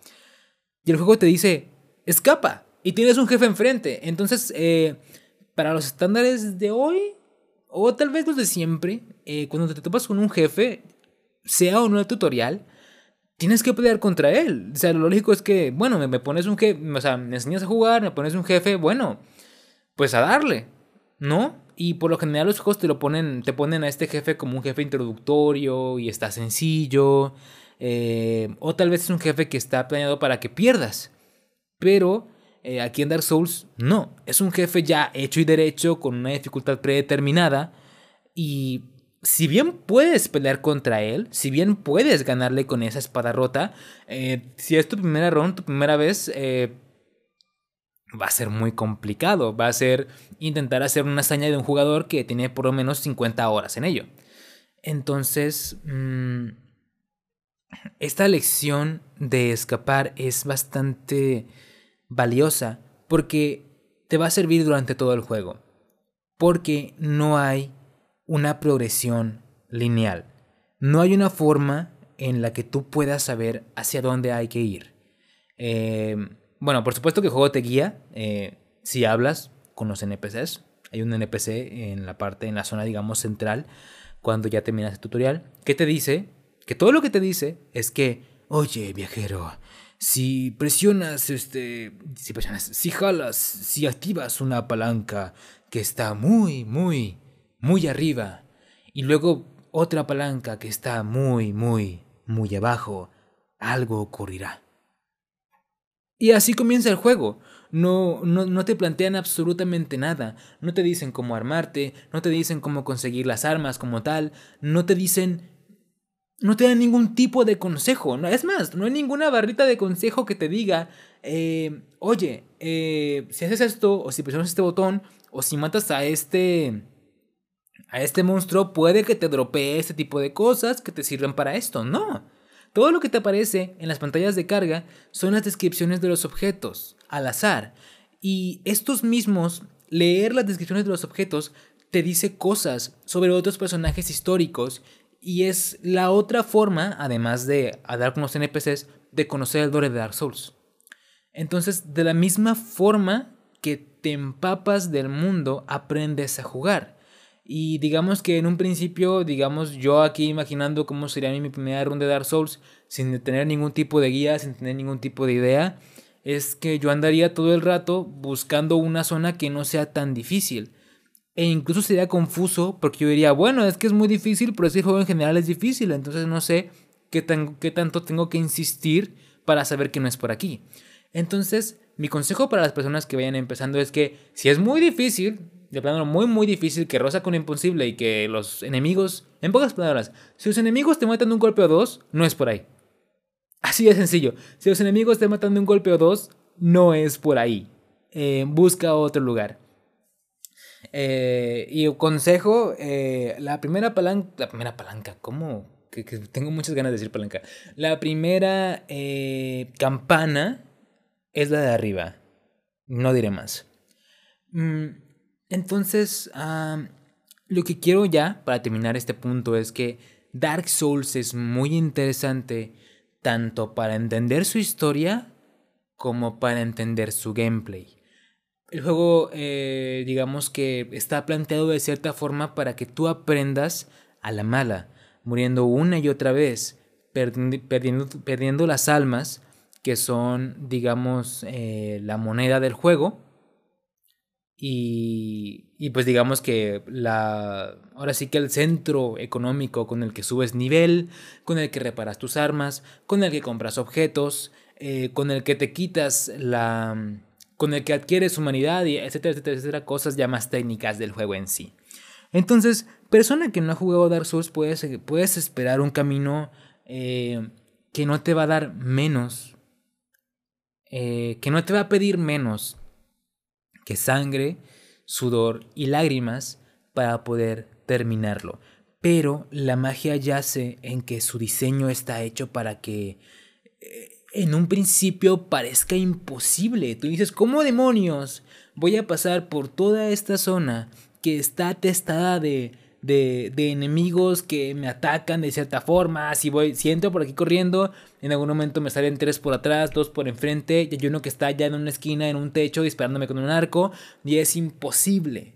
Y el juego te dice, escapa y tienes un jefe enfrente. Entonces, eh, para los estándares de hoy, o tal vez los de siempre, eh, cuando te topas con un jefe, sea o no el tutorial, tienes que pelear contra él. O sea, lo lógico es que, bueno, me, me pones un jefe, o sea, me enseñas a jugar, me pones un jefe, bueno, pues a darle, ¿no? Y por lo general los juegos te lo ponen, te ponen a este jefe como un jefe introductorio y está sencillo. Eh, o tal vez es un jefe que está planeado para que pierdas. Pero eh, aquí en Dark Souls no. Es un jefe ya hecho y derecho con una dificultad predeterminada. Y si bien puedes pelear contra él, si bien puedes ganarle con esa espada rota, eh, si es tu primera ronda, tu primera vez, va a ser muy complicado. Va a ser intentar hacer una hazaña de un jugador que tiene por lo menos 50 horas en ello. Entonces, mm, esta lección de escapar es bastante valiosa porque te va a servir durante todo el juego. Porque no hay una progresión lineal. No hay una forma en la que tú puedas saber hacia dónde hay que ir. Eh, bueno, por supuesto que el juego te guía eh, si hablas con los NPCs. Hay un NPC en la parte, en la zona, digamos, central, cuando ya terminas el tutorial, que te dice, que todo lo que te dice es que, oye, viajero, si presionas, este, si presionas, si jalas, si activas una palanca que está muy, muy, muy arriba, y luego otra palanca que está muy, muy, muy abajo, algo ocurrirá. Y así comienza el juego. No, no, no, te plantean absolutamente nada. No te dicen cómo armarte, no te dicen cómo conseguir las armas como tal, no te dicen... No te dan ningún tipo de consejo. No, es más, no hay ninguna barrita de consejo que te diga, eh, oye, eh, si haces esto, o si presionas este botón, o si matas a este... A este monstruo puede que te dropee este tipo de cosas que te sirven para esto. No. Todo lo que te aparece en las pantallas de carga son las descripciones de los objetos, al azar. Y estos mismos, leer las descripciones de los objetos, te dice cosas sobre otros personajes históricos y es la otra forma, además de dar con los NPCs, de conocer el lore de Dark Souls. Entonces, de la misma forma que te empapas del mundo, aprendes a jugar. Y digamos que en un principio, digamos, yo aquí imaginando cómo sería mi primera ronda de Dark Souls, sin tener ningún tipo de guía, sin tener ningún tipo de idea, es que yo andaría todo el rato buscando una zona que no sea tan difícil. E incluso sería confuso porque yo diría, bueno, es que es muy difícil, pero ese juego en general es difícil, entonces no sé qué, tan, qué tanto tengo que insistir para saber que no es por aquí. Entonces, mi consejo para las personas que vayan empezando es que si es muy difícil, de plano muy muy difícil que roza con imposible y que los enemigos, en pocas palabras, si los enemigos te matan de un golpe o dos, no es por ahí. Así de sencillo. Si los enemigos te matan de un golpe o dos, no es por ahí. Eh, busca otro lugar. Eh, y consejo, eh, la primera palanca, la primera palanca, ¿cómo? Que, tengo muchas ganas de decir palanca. La primera campana es la de arriba. No diré más. Mm, entonces, lo que quiero ya para terminar este punto es que Dark Souls es muy interesante tanto para entender su historia como para entender su gameplay. El juego, eh, digamos que está planteado de cierta forma para que tú aprendas a la mala, muriendo una y otra vez, perdiendo, perdiendo las almas, que son, digamos, eh, la moneda del juego, y, y, pues digamos que la ahora sí que el centro económico con el que subes nivel, con el que reparas tus armas, con el que compras objetos, eh, con el que te quitas la con el que adquieres humanidad y etcétera, etcétera, etcétera, cosas ya más técnicas del juego en sí. Entonces, persona que no ha jugado Dark Souls, puedes, puedes esperar un camino eh, que no te va a dar menos, eh, que no te va a pedir menos que sangre, sudor y lágrimas para poder terminarlo. Pero la magia yace en que su diseño está hecho para que eh, en un principio parezca imposible. Tú dices, ¿cómo demonios voy a pasar por toda esta zona que está atestada de, de, enemigos que me atacan de cierta forma. Si voy, si entro por aquí corriendo, en algún momento me salen tres por atrás, dos por enfrente, y hay uno que está ya en una esquina, en un techo, disparándome con un arco, y es imposible.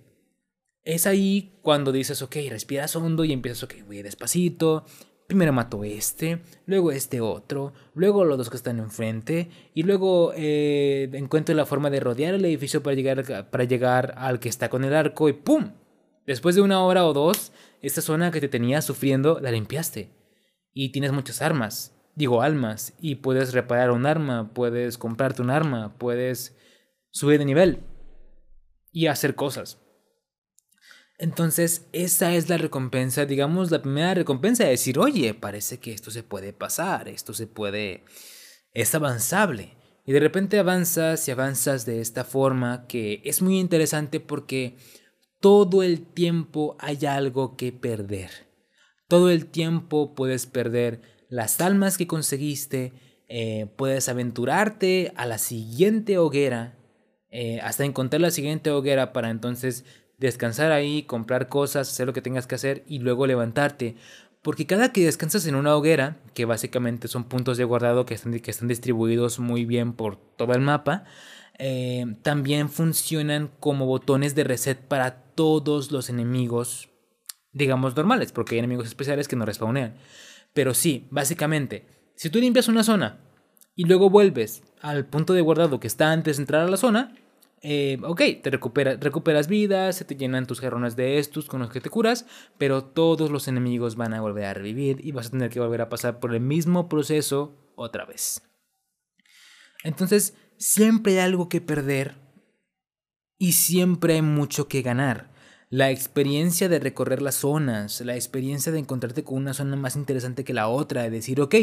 Es ahí cuando dices, ok, respiras hondo y empiezas, ok, voy despacito, primero mato este, luego este otro, luego los dos que están enfrente, y luego eh, encuentro la forma de rodear el edificio para llegar, para llegar al que está con el arco y ¡pum! Después de una hora o dos, esta zona que te tenía sufriendo la limpiaste. Y tienes muchas armas, digo almas, y puedes reparar un arma, puedes comprarte un arma, puedes subir de nivel y hacer cosas. Entonces, esa es la recompensa, digamos, la primera recompensa de decir, oye, parece que esto se puede pasar, esto se puede, es avanzable. Y de repente avanzas y avanzas de esta forma que es muy interesante porque todo el tiempo hay algo que perder. Todo el tiempo puedes perder las almas que conseguiste, eh, puedes aventurarte a la siguiente hoguera, eh, hasta encontrar la siguiente hoguera para entonces descansar ahí, comprar cosas, hacer lo que tengas que hacer y luego levantarte. Porque cada que descansas en una hoguera, que básicamente son puntos de guardado que están, que están distribuidos muy bien por todo el mapa, eh, también funcionan como botones de reset para todos los enemigos, digamos normales, porque hay enemigos especiales que no respawnean. Pero sí, básicamente, si tú limpias una zona y luego vuelves al punto de guardado que está antes de entrar a la zona, eh, ok, te recupera, recuperas vidas, se te llenan tus jarrones de estos con los que te curas, pero todos los enemigos van a volver a revivir y vas a tener que volver a pasar por el mismo proceso otra vez. Entonces, siempre hay algo que perder y siempre hay mucho que ganar la experiencia de recorrer las zonas, la experiencia de encontrarte con una zona más interesante que la otra, de decir, ok,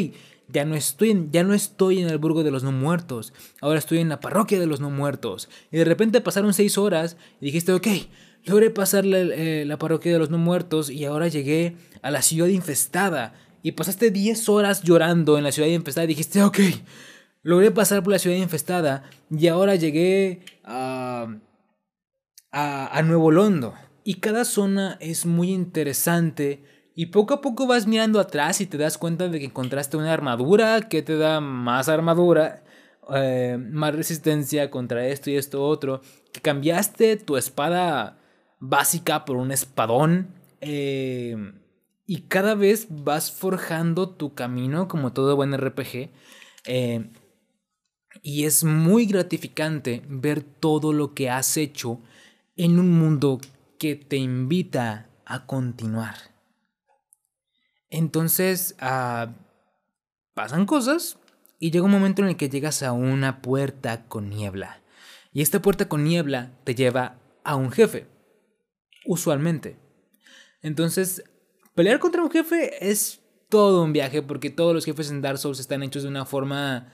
ya no estoy en, ya no estoy en el burgo de los no muertos, ahora estoy en la parroquia de los no muertos. Y de repente pasaron seis horas y dijiste, ok, logré pasar la, eh, parroquia de los no muertos y ahora llegué a la ciudad infestada. Y pasaste 10 horas llorando en la ciudad infestada y dijiste, ok, logré pasar por la ciudad infestada y ahora llegué a, a, a Nuevo Londo y cada zona es muy interesante y poco a poco vas mirando atrás y te das cuenta de que encontraste una armadura que te da más armadura, eh, más resistencia contra esto y esto otro, que cambiaste tu espada básica por un espadón eh, y cada vez vas forjando tu camino como todo buen RPG. Eh, y es muy gratificante ver todo lo que has hecho en un mundo que te invita a continuar. Entonces, ah, pasan cosas y llega un momento en el que llegas a una puerta con niebla. Y esta puerta con niebla te lleva a un jefe, usualmente. Entonces, pelear contra un jefe es todo un viaje porque todos los jefes en Dark Souls están hechos de una forma...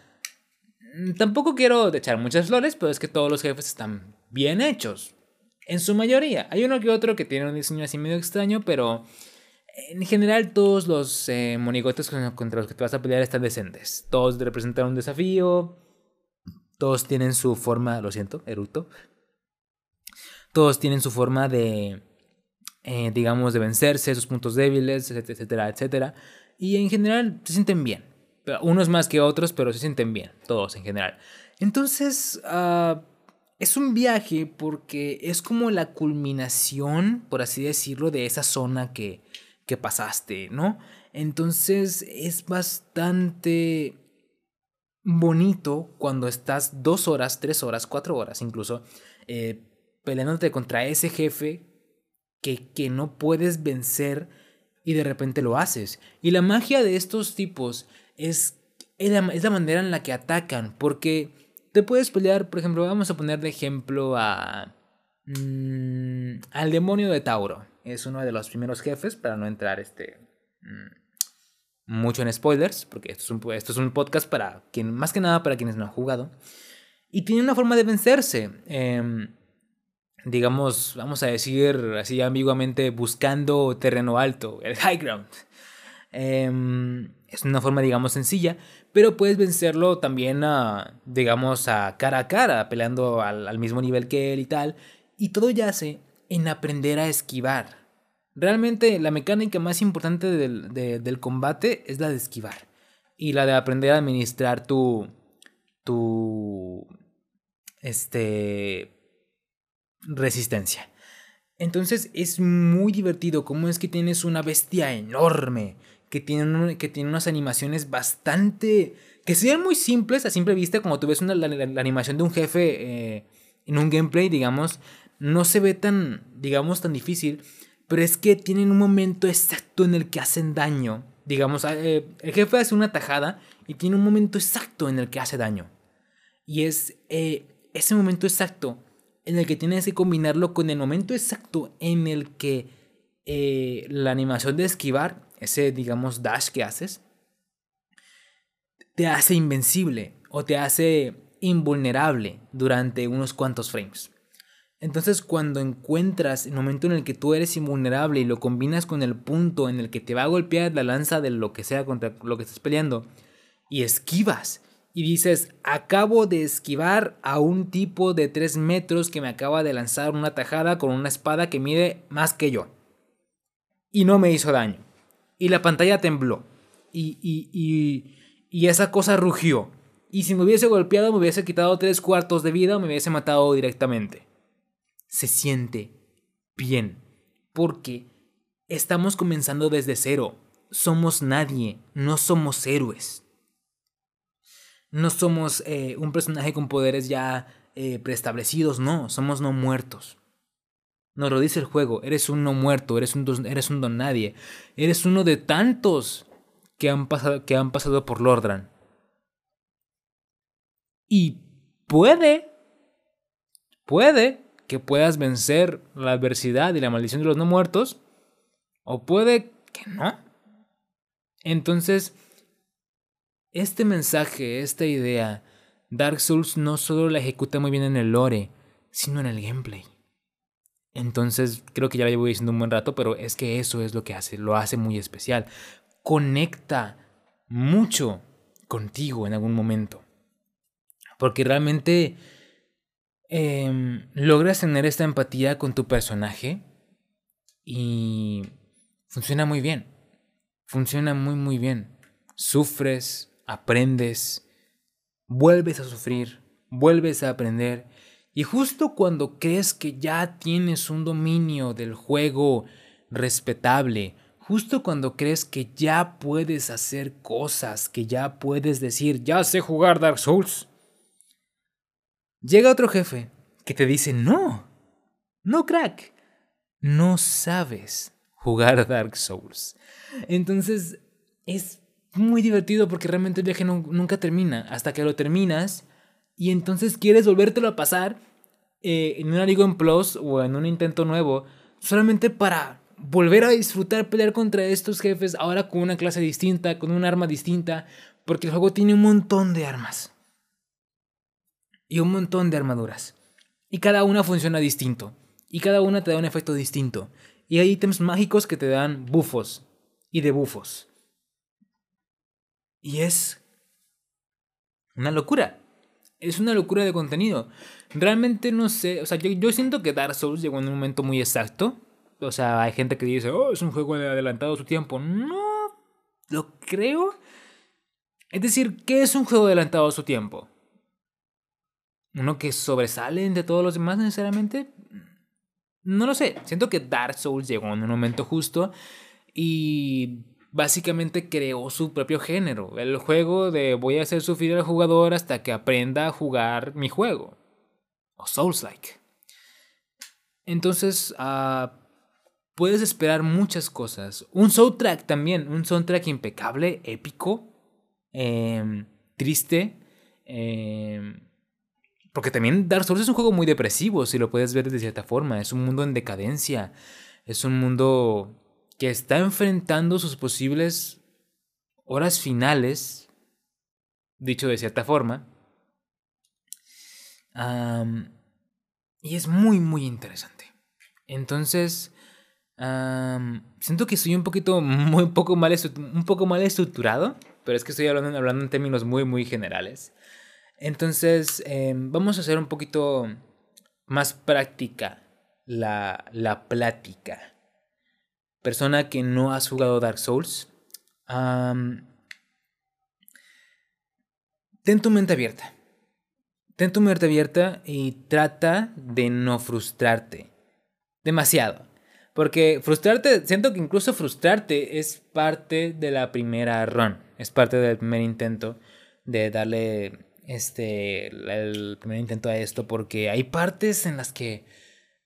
Mm, tampoco quiero echar muchas flores, pero es que todos los jefes están bien hechos. En su mayoría. Hay uno que otro que tiene un diseño así medio extraño, pero en general todos los eh, monigotes contra los que te vas a pelear están decentes. Todos representan un desafío. Todos tienen su forma, lo siento, eruto. Todos tienen su forma de, eh, digamos, de vencerse, sus puntos débiles, etcétera, etcétera. Y en general se sienten bien. Unos más que otros, pero se sienten bien, todos en general. Entonces, uh, es un viaje porque es como la culminación, por así decirlo, de esa zona que, que pasaste, ¿no? Entonces es bastante bonito cuando estás dos horas, tres horas, cuatro horas incluso, eh, peleándote contra ese jefe que, que no puedes vencer y de repente lo haces. Y la magia de estos tipos es, es la manera en la que atacan, porque te puedes pelear, por ejemplo, vamos a poner de ejemplo a... Mm, al demonio de Tauro. Es uno de los primeros jefes, para no entrar este... Mm, mucho en spoilers, porque esto es, un, esto es un podcast para quien, más que nada para quienes no han jugado. Y tiene una forma de vencerse. Em, digamos, vamos a decir así ambiguamente, buscando terreno alto, el high ground. Em, es una forma, digamos, sencilla, pero puedes vencerlo también, a, digamos, a cara a cara, peleando al, mismo nivel que él y tal. Y todo yace en aprender a esquivar. Realmente la mecánica más importante del, del combate es la de esquivar. Y la de aprender a administrar tu... tu... este... resistencia. Entonces es muy divertido cómo es que tienes una bestia enorme que tiene, que tiene unas animaciones bastante... que sean muy simples a simple vista, como tú ves una, la, animación de un jefe eh, en un gameplay, digamos, no se ve tan, digamos, tan difícil, pero es que tienen un momento exacto en el que hacen daño. Digamos, eh, el jefe hace una tajada y tiene un momento exacto en el que hace daño. Y es eh, ese momento exacto en el que tienes que combinarlo con el momento exacto en el que la animación de esquivar, ese digamos dash que haces, te hace invencible o te hace invulnerable durante unos cuantos frames. Entonces cuando encuentras el momento en el que tú eres invulnerable y lo combinas con el punto en el que te va a golpear la lanza de lo que sea contra lo que estés peleando y esquivas y dices, acabo de esquivar a un tipo de 3 metros que me acaba de lanzar una tajada con una espada que mide más que yo. Y no me hizo daño. Y la pantalla tembló. Y, y, y, y esa cosa rugió. Y si me hubiese golpeado me hubiese quitado 3 cuartos de vida o me hubiese matado directamente. Se siente bien. Porque estamos comenzando desde cero. Somos nadie, no somos héroes. No somos eh, un personaje con poderes ya eh, preestablecidos, no, somos no muertos. Nos lo dice el juego, eres un no muerto, eres un, eres un don nadie, eres uno de tantos que han pasado, que han pasado por Lordran. Y puede, puede que puedas vencer la adversidad y la maldición de los no muertos, o puede que no. Entonces, este mensaje, esta idea, Dark Souls no solo la ejecuta muy bien en el lore, sino en el gameplay. Entonces, creo que ya lo llevo diciendo un buen rato, pero es que eso es lo que hace, lo hace muy especial. Conecta mucho contigo en algún momento. Porque realmente em, logras tener esta empatía con tu personaje y funciona muy bien. Funciona muy, muy bien. Sufres, aprendes, vuelves a sufrir, vuelves a aprender, y justo cuando crees que ya tienes un dominio del juego respetable, justo cuando crees que ya puedes hacer cosas, que ya puedes decir, ya sé jugar Dark Souls, llega otro jefe que te dice, no, no crack, no sabes jugar Dark Souls. Entonces es muy divertido porque realmente el viaje nunca termina hasta que lo terminas y entonces quieres volvértelo a pasar eh, en un Arigon Plus o en un intento nuevo solamente para volver a disfrutar pelear contra estos jefes ahora con una clase distinta, con un arma distinta, porque el juego tiene un montón de armas y un montón de armaduras y cada una funciona distinto y cada una te da un efecto distinto y hay ítems mágicos que te dan bufos y debuffos. Y es una locura. Es una locura de contenido. Realmente no sé, o sea, yo, siento que Dark Souls llegó en un momento muy exacto. O sea, hay gente que dice, oh, es un juego adelantado a su tiempo. No, lo creo. Es decir, ¿qué es un juego adelantado a su tiempo? ¿Uno que sobresale entre todos los demás necesariamente? No lo sé. Siento que Dark Souls llegó en un momento justo y básicamente creó su propio género, el juego de voy a hacer sufrir al jugador hasta que aprenda a jugar mi juego, o Souls-like. Entonces, uh, puedes esperar muchas cosas. Un soundtrack también, un soundtrack impecable, épico, eh, triste. Eh, porque también Dark Souls es un juego muy depresivo, si lo puedes ver de cierta forma. Es un mundo en decadencia. Es un mundo que está enfrentando sus posibles horas finales, dicho de cierta forma. Y es muy, muy interesante. Entonces, siento que soy un poquito, muy poco mal, un poco mal estructurado, pero es que estoy hablando, hablando en términos muy, muy generales. Entonces, em, vamos a hacer un poquito más práctica la, la plática. Persona que no has jugado Dark Souls, ten tu mente abierta. Ten tu mente abierta y trata de no frustrarte. Demasiado. Porque frustrarte, siento que incluso frustrarte es parte de la primera run. Es parte del primer intento de darle este el primer intento a esto. Porque hay partes en las que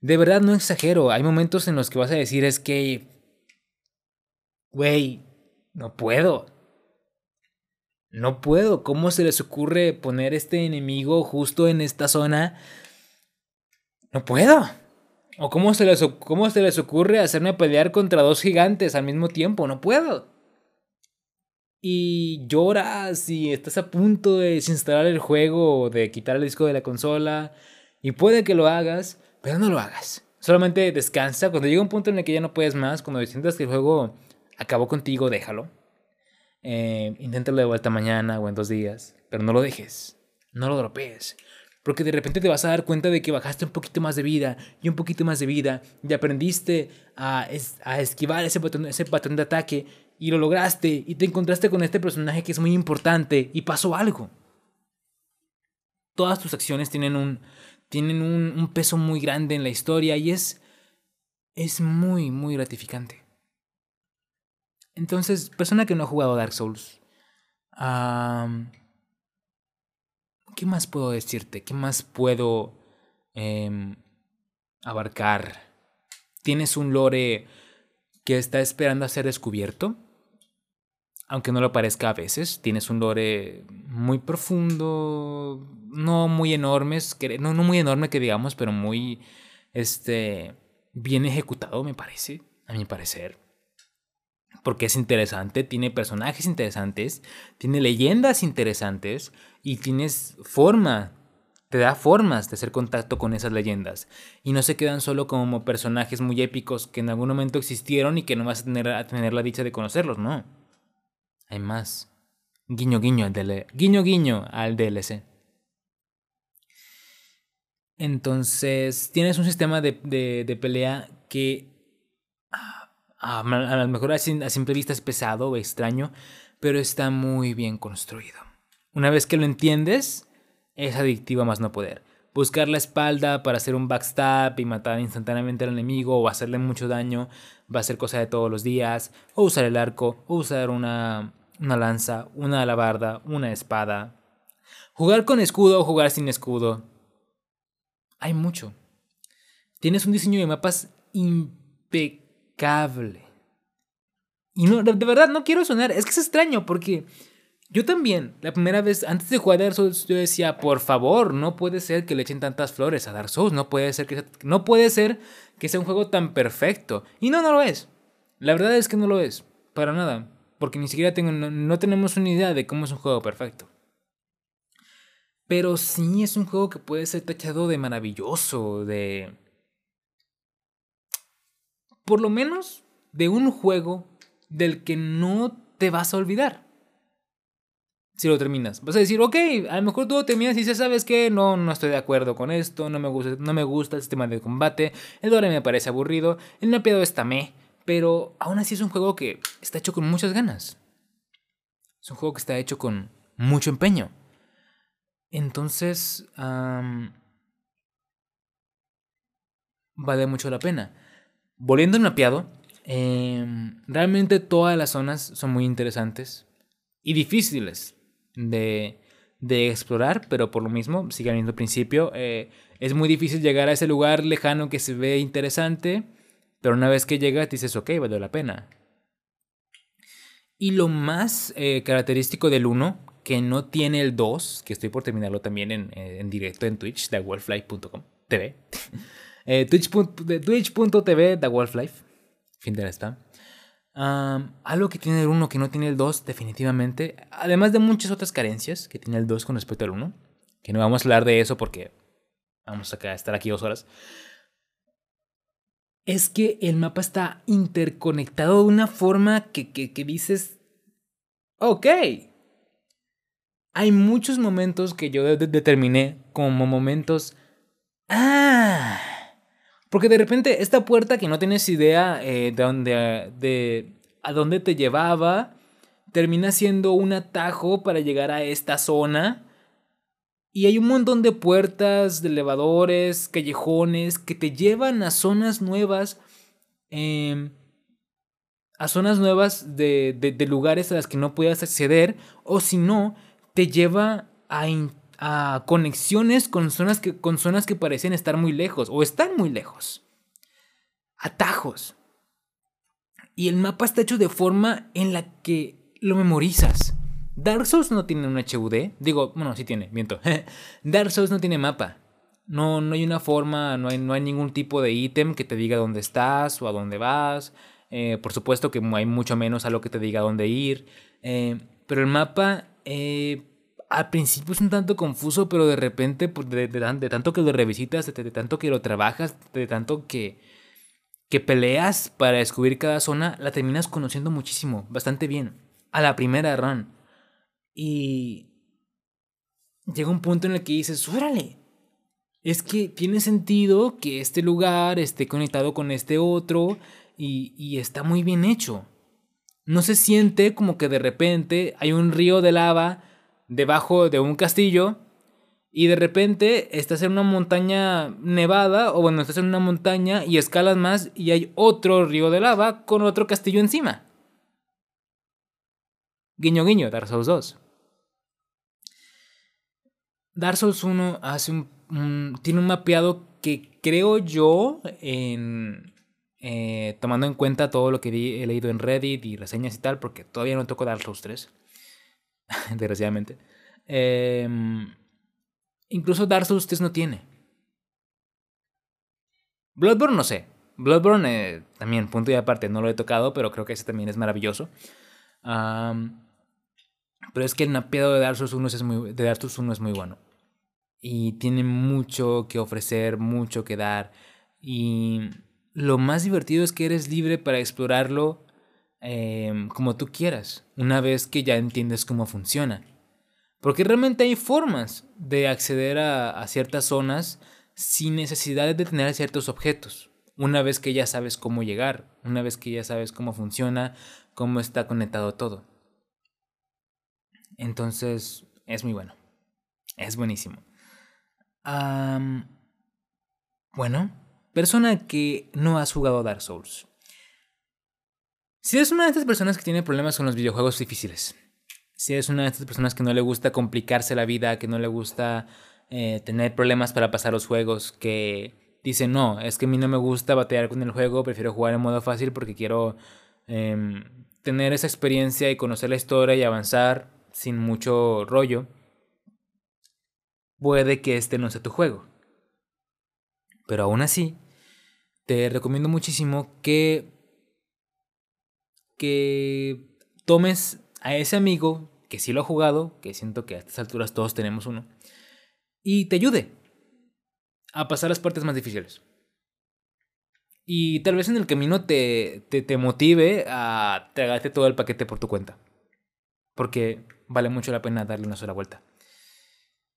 de verdad no exagero. Hay momentos en los que vas a decir es que. Güey, no puedo. No puedo. ¿Cómo se les ocurre poner este enemigo justo en esta zona? No puedo. ¿O cómo se les, cómo se les ocurre hacerme pelear contra dos gigantes al mismo tiempo? No puedo. Y lloras y estás a punto de desinstalar el juego o de quitar el disco de la consola. Y puede que lo hagas, pero no lo hagas. Solamente descansa. Cuando llega un punto en el que ya no puedes más, cuando sientas que el juego acabó contigo, déjalo. Eh, inténtalo de vuelta mañana o en dos días, pero no lo dejes, no lo dropees. Porque de repente te vas a dar cuenta de que bajaste un poquito más de vida y un poquito más de vida y aprendiste a, a esquivar ese patrón, de ataque y lo lograste y te encontraste con este personaje que es muy importante y pasó algo. Todas tus acciones tienen un, tienen un peso muy grande en la historia y es, es muy, muy gratificante. Entonces, persona que no ha jugado Dark Souls, ¿qué más puedo decirte? ¿Qué más puedo em, abarcar? ¿Tienes un lore que está esperando a ser descubierto? Aunque no lo parezca a veces, tienes un lore muy profundo, no muy enorme, no, no muy enorme que digamos, pero muy este, bien ejecutado, me parece, a mi parecer porque es interesante, tiene personajes interesantes, tiene leyendas interesantes y tienes forma, te da formas de hacer contacto con esas leyendas. Y no se quedan solo como personajes muy épicos que en algún momento existieron y que no vas a tener, a tener la dicha de conocerlos, no. Hay más. Guiño guiño al DLC. Guiño guiño al DLC. Entonces, tienes un sistema de, de pelea que a lo mejor a simple vista es pesado o extraño, pero está muy bien construido. Una vez que lo entiendes, es adictivo a más no poder. Buscar la espalda para hacer un backstab y matar instantáneamente al enemigo o hacerle mucho daño va a ser cosa de todos los días. O usar el arco, o usar una, una lanza, una alabarda, una espada. Jugar con escudo o jugar sin escudo. Hay mucho. Tienes un diseño de mapas impecable cable. Y no, de, verdad, no quiero sonar. Es que es extraño porque yo también, la primera vez, antes de jugar Dark Souls, yo decía, por favor, no puede ser que le echen tantas flores a Dark Souls. No puede ser que, no puede ser que sea un juego tan perfecto. Y no, no lo es. La verdad es que no lo es. Para nada. Porque ni siquiera tengo, no tenemos una idea de cómo es un juego perfecto. Pero sí es un juego que puede ser tachado de maravilloso, de por lo menos de un juego del que no te vas a olvidar. Si lo terminas, vas a decir, ok, a lo mejor tú terminas y dices, ¿sabes qué? No, no estoy de acuerdo con esto, no me gusta, no me gusta el sistema de combate, el lore me parece aburrido, el mapeado está me, pero aún así es un juego que está hecho con muchas ganas. Es un juego que está hecho con mucho empeño. Entonces, vale mucho la pena. Volviendo al mapeado, em, realmente todas las zonas son muy interesantes y difíciles de, de explorar, pero por lo mismo, sigue habiendo el principio, eh, es muy difícil llegar a ese lugar lejano que se ve interesante, pero una vez que llegas dices, ok, vale la pena. Y lo más eh, característico del 1, que no tiene el 2, que estoy por terminarlo también en, eh, en directo en Twitch, de TV. Eh, Twitch.tv, The Wolf Life. Fin de esta. algo que tiene el 1 que no tiene el 2, definitivamente. Además de muchas otras carencias que tiene el 2 con respecto al 1. Que no vamos a hablar de eso porque vamos a estar aquí dos horas. es que el mapa está interconectado de una forma que, que, que dices, ok. Hay muchos momentos que yo determiné como momentos, ah, porque de repente esta puerta que no tienes idea eh, de, dónde, de a dónde te llevaba, termina siendo un atajo para llegar a esta zona y hay un montón de puertas, de elevadores, callejones que te llevan a zonas nuevas. Em, a zonas nuevas de, lugares a las que no puedas acceder. O si no, te lleva a, a conexiones con zonas, que, con zonas que parecen estar muy lejos. O están muy lejos. Atajos. Y el mapa está hecho de forma en la que lo memorizas. Dark Souls no tiene un HUD. Digo, bueno, sí tiene, miento. Dark Souls no tiene mapa. No, no hay una forma, no hay, no hay ningún tipo de ítem que te diga dónde estás o a dónde vas. Eh, por supuesto que hay mucho menos a lo que te diga dónde ir. Eh, pero el mapa eh, al principio es un tanto confuso, pero de repente, pues, de, tanto que lo revisitas, de, tanto que lo trabajas, de tanto que, que peleas para descubrir cada zona, la terminas conociendo muchísimo, bastante bien. A la primera run. Y llega un punto en el que dices, órale, es que tiene sentido que este lugar esté conectado con este otro y, y, está muy bien hecho. No se siente como que de repente hay un río de lava debajo de un castillo y de repente estás en una montaña nevada o bueno, estás en una montaña y escalas más y hay otro río de lava con otro castillo encima. Guiño guiño, Dark Souls 2. Dark Souls 1 hace un, tiene un mapeado que creo yo, en, eh, tomando en cuenta todo lo que he leído en Reddit y reseñas y tal, porque todavía no toco Dark Souls 3, desgraciadamente. Em, incluso Dark Souls 3 no tiene. Bloodborne no sé. Bloodborne eh, también, punto y aparte, no lo he tocado, pero creo que ese también es maravilloso. Pero es que el mapeado de Dark Souls 1 es muy, de Dark Souls 1 es muy bueno. Y tiene mucho que ofrecer, mucho que dar. Y lo más divertido es que eres libre para explorarlo em, como tú quieras, una vez que ya entiendes cómo funciona. Porque realmente hay formas de acceder a, ciertas zonas sin necesidad de tener ciertos objetos. Una vez que ya sabes cómo llegar, una vez que ya sabes cómo funciona, cómo está conectado todo. Entonces, es muy bueno. Es buenísimo. bueno, persona que no has jugado Dark Souls. Si eres una de estas personas que tiene problemas con los videojuegos difíciles, si eres una de estas personas que no le gusta complicarse la vida, que no le gusta eh, tener problemas para pasar los juegos, que dice no, es que a mí no me gusta batear con el juego, prefiero jugar en modo fácil porque quiero em, tener esa experiencia y conocer la historia y avanzar sin mucho rollo, puede que este no sea tu juego. Pero aún así, te recomiendo muchísimo que que tomes a ese amigo que sí lo ha jugado, que siento que a estas alturas todos tenemos uno, y te ayude a pasar las partes más difíciles. Y tal vez en el camino te, te, te motive a tragarte todo el paquete por tu cuenta. Porque vale mucho la pena darle una sola vuelta.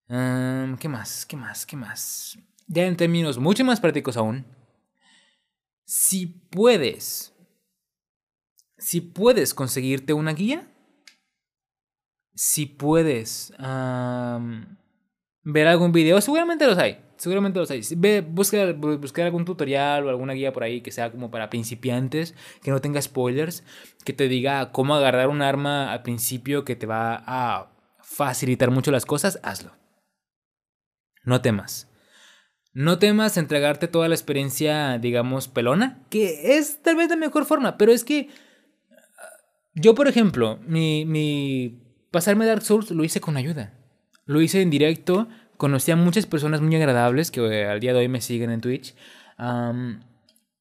¿Qué más? ¿Qué más? ¿Qué más? Ya en términos mucho más prácticos aún. Si puedes. Si puedes conseguirte una guía. Si puedes ver algún video. Seguramente los hay. Seguramente los hay. Ve, busca, buscar algún tutorial o alguna guía por ahí que sea como para principiantes, que no tenga spoilers, que te diga cómo agarrar un arma al principio que te va a facilitar mucho las cosas, hazlo. No temas. No temas entregarte toda la experiencia, digamos, pelona, que es tal vez la mejor forma, pero es que yo, por ejemplo, mi, mi pasarme Dark Souls lo hice con ayuda. Lo hice en directo conocí a muchas personas muy agradables que eh, al día de hoy me siguen en Twitch.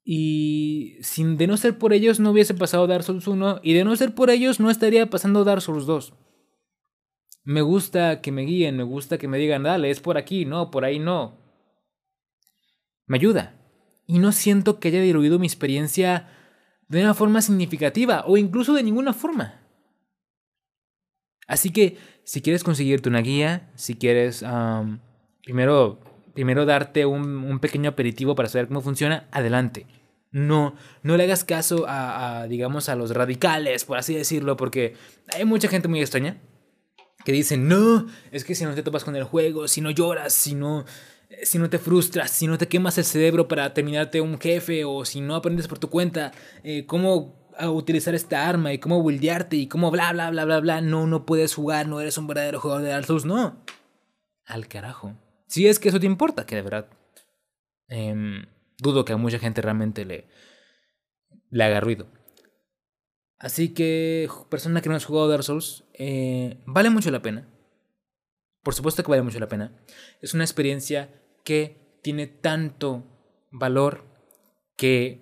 y sin de no ser por ellos no hubiese pasado Dark Souls 1 y de no ser por ellos no estaría pasando Dark Souls 2. Me gusta que me guíen, me gusta que me digan, dale, es por aquí, no, por ahí no. Me ayuda. y no siento que haya diluido mi experiencia de una forma significativa o incluso de ninguna forma. Así que si quieres conseguirte una guía, si quieres primero, primero darte un, un, pequeño aperitivo para saber cómo funciona, adelante. No, no le hagas caso a, a, digamos, a los radicales, por así decirlo, porque hay mucha gente muy extraña que dice, no, es que si no te topas con el juego, si no lloras, si no, si no te frustras, si no te quemas el cerebro para terminarte un jefe o si no aprendes por tu cuenta eh, cómo utilizar esta arma y cómo buildearte y cómo bla bla bla bla bla, no, no puedes jugar, no eres un verdadero jugador de Dark Souls, no. Al carajo. Si es que eso te importa, que de verdad em, dudo que a mucha gente realmente le, le haga ruido. Así que, persona que no has jugado Dark Souls, eh, vale mucho la pena. Por supuesto que vale mucho la pena. Es una experiencia que tiene tanto valor que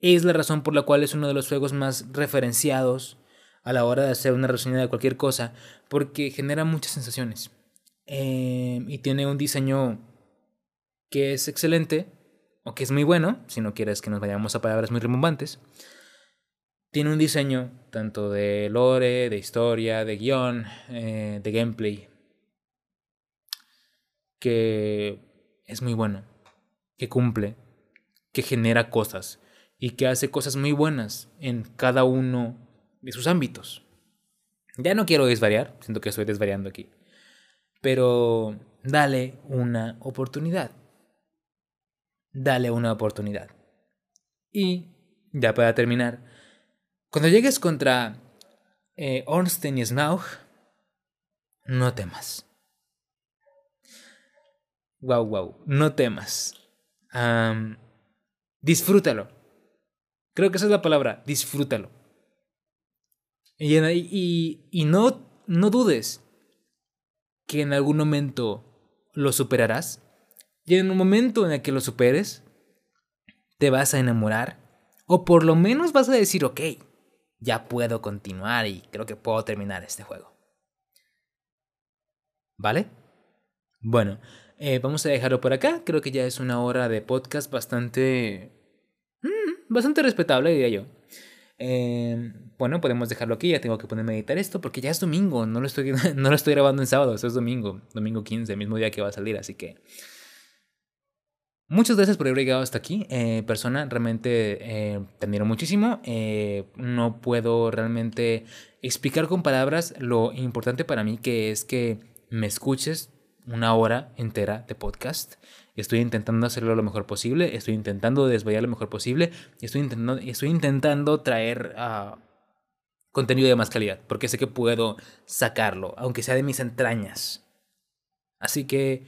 es la razón por la cual es uno de los juegos más referenciados a la hora de hacer una reseña de cualquier cosa, porque genera muchas sensaciones. Eh, y tiene un diseño que es excelente, o que es muy bueno, si no quieres que nos vayamos a palabras muy rimbombantes. Tiene un diseño tanto de lore, de historia, de guion, eh, de gameplay, que es muy bueno, que cumple, que genera cosas y que hace cosas muy buenas en cada uno de sus ámbitos. Ya no quiero desvariar, siento que estoy desvariando aquí, pero dale una oportunidad. Dale una oportunidad. Y, ya para terminar, cuando llegues contra eh, Ornstein y Smaug, no temas. Wow, wow, no temas. disfrútalo. Creo que esa es la palabra, disfrútalo. Y, no, no dudes que en algún momento lo superarás. Y en un momento en el que lo superes, te vas a enamorar. O por lo menos vas a decir, ok, ya puedo continuar y creo que puedo terminar este juego. ¿Vale? Bueno, eh, vamos a dejarlo por acá. Creo que ya es una hora de podcast bastante. Mm, bastante respetable, diría yo. Eh, bueno, podemos dejarlo aquí. Ya tengo que ponerme a editar esto porque ya es domingo. No lo estoy, no lo estoy grabando en sábado. Eso es domingo. Domingo 15, mismo día que va a salir. Así que. Muchas gracias por haber llegado hasta aquí. Eh, persona, realmente te admiro muchísimo. no puedo realmente explicar con palabras lo importante para mí que es que me escuches una hora entera de podcast. Estoy intentando hacerlo lo mejor posible, estoy intentando desvayar lo mejor posible, estoy intentando, estoy intentando traer uh, contenido de más calidad, porque sé que puedo sacarlo, aunque sea de mis entrañas. Así que,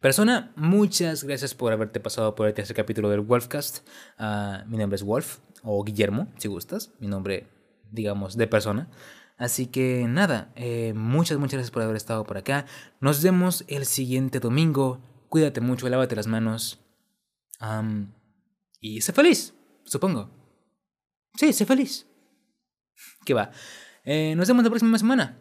persona, muchas gracias por haberte pasado por este capítulo del Wolfcast. Uh, mi nombre es Wolf, o Guillermo, si gustas, mi nombre, digamos, de persona. Así que nada, eh, muchas, muchas gracias por haber estado por acá. Nos vemos el siguiente domingo. Cuídate mucho, lávate las manos. y sé feliz, supongo. Sí, sé feliz. ¿Qué va? Eh, nos vemos la próxima semana.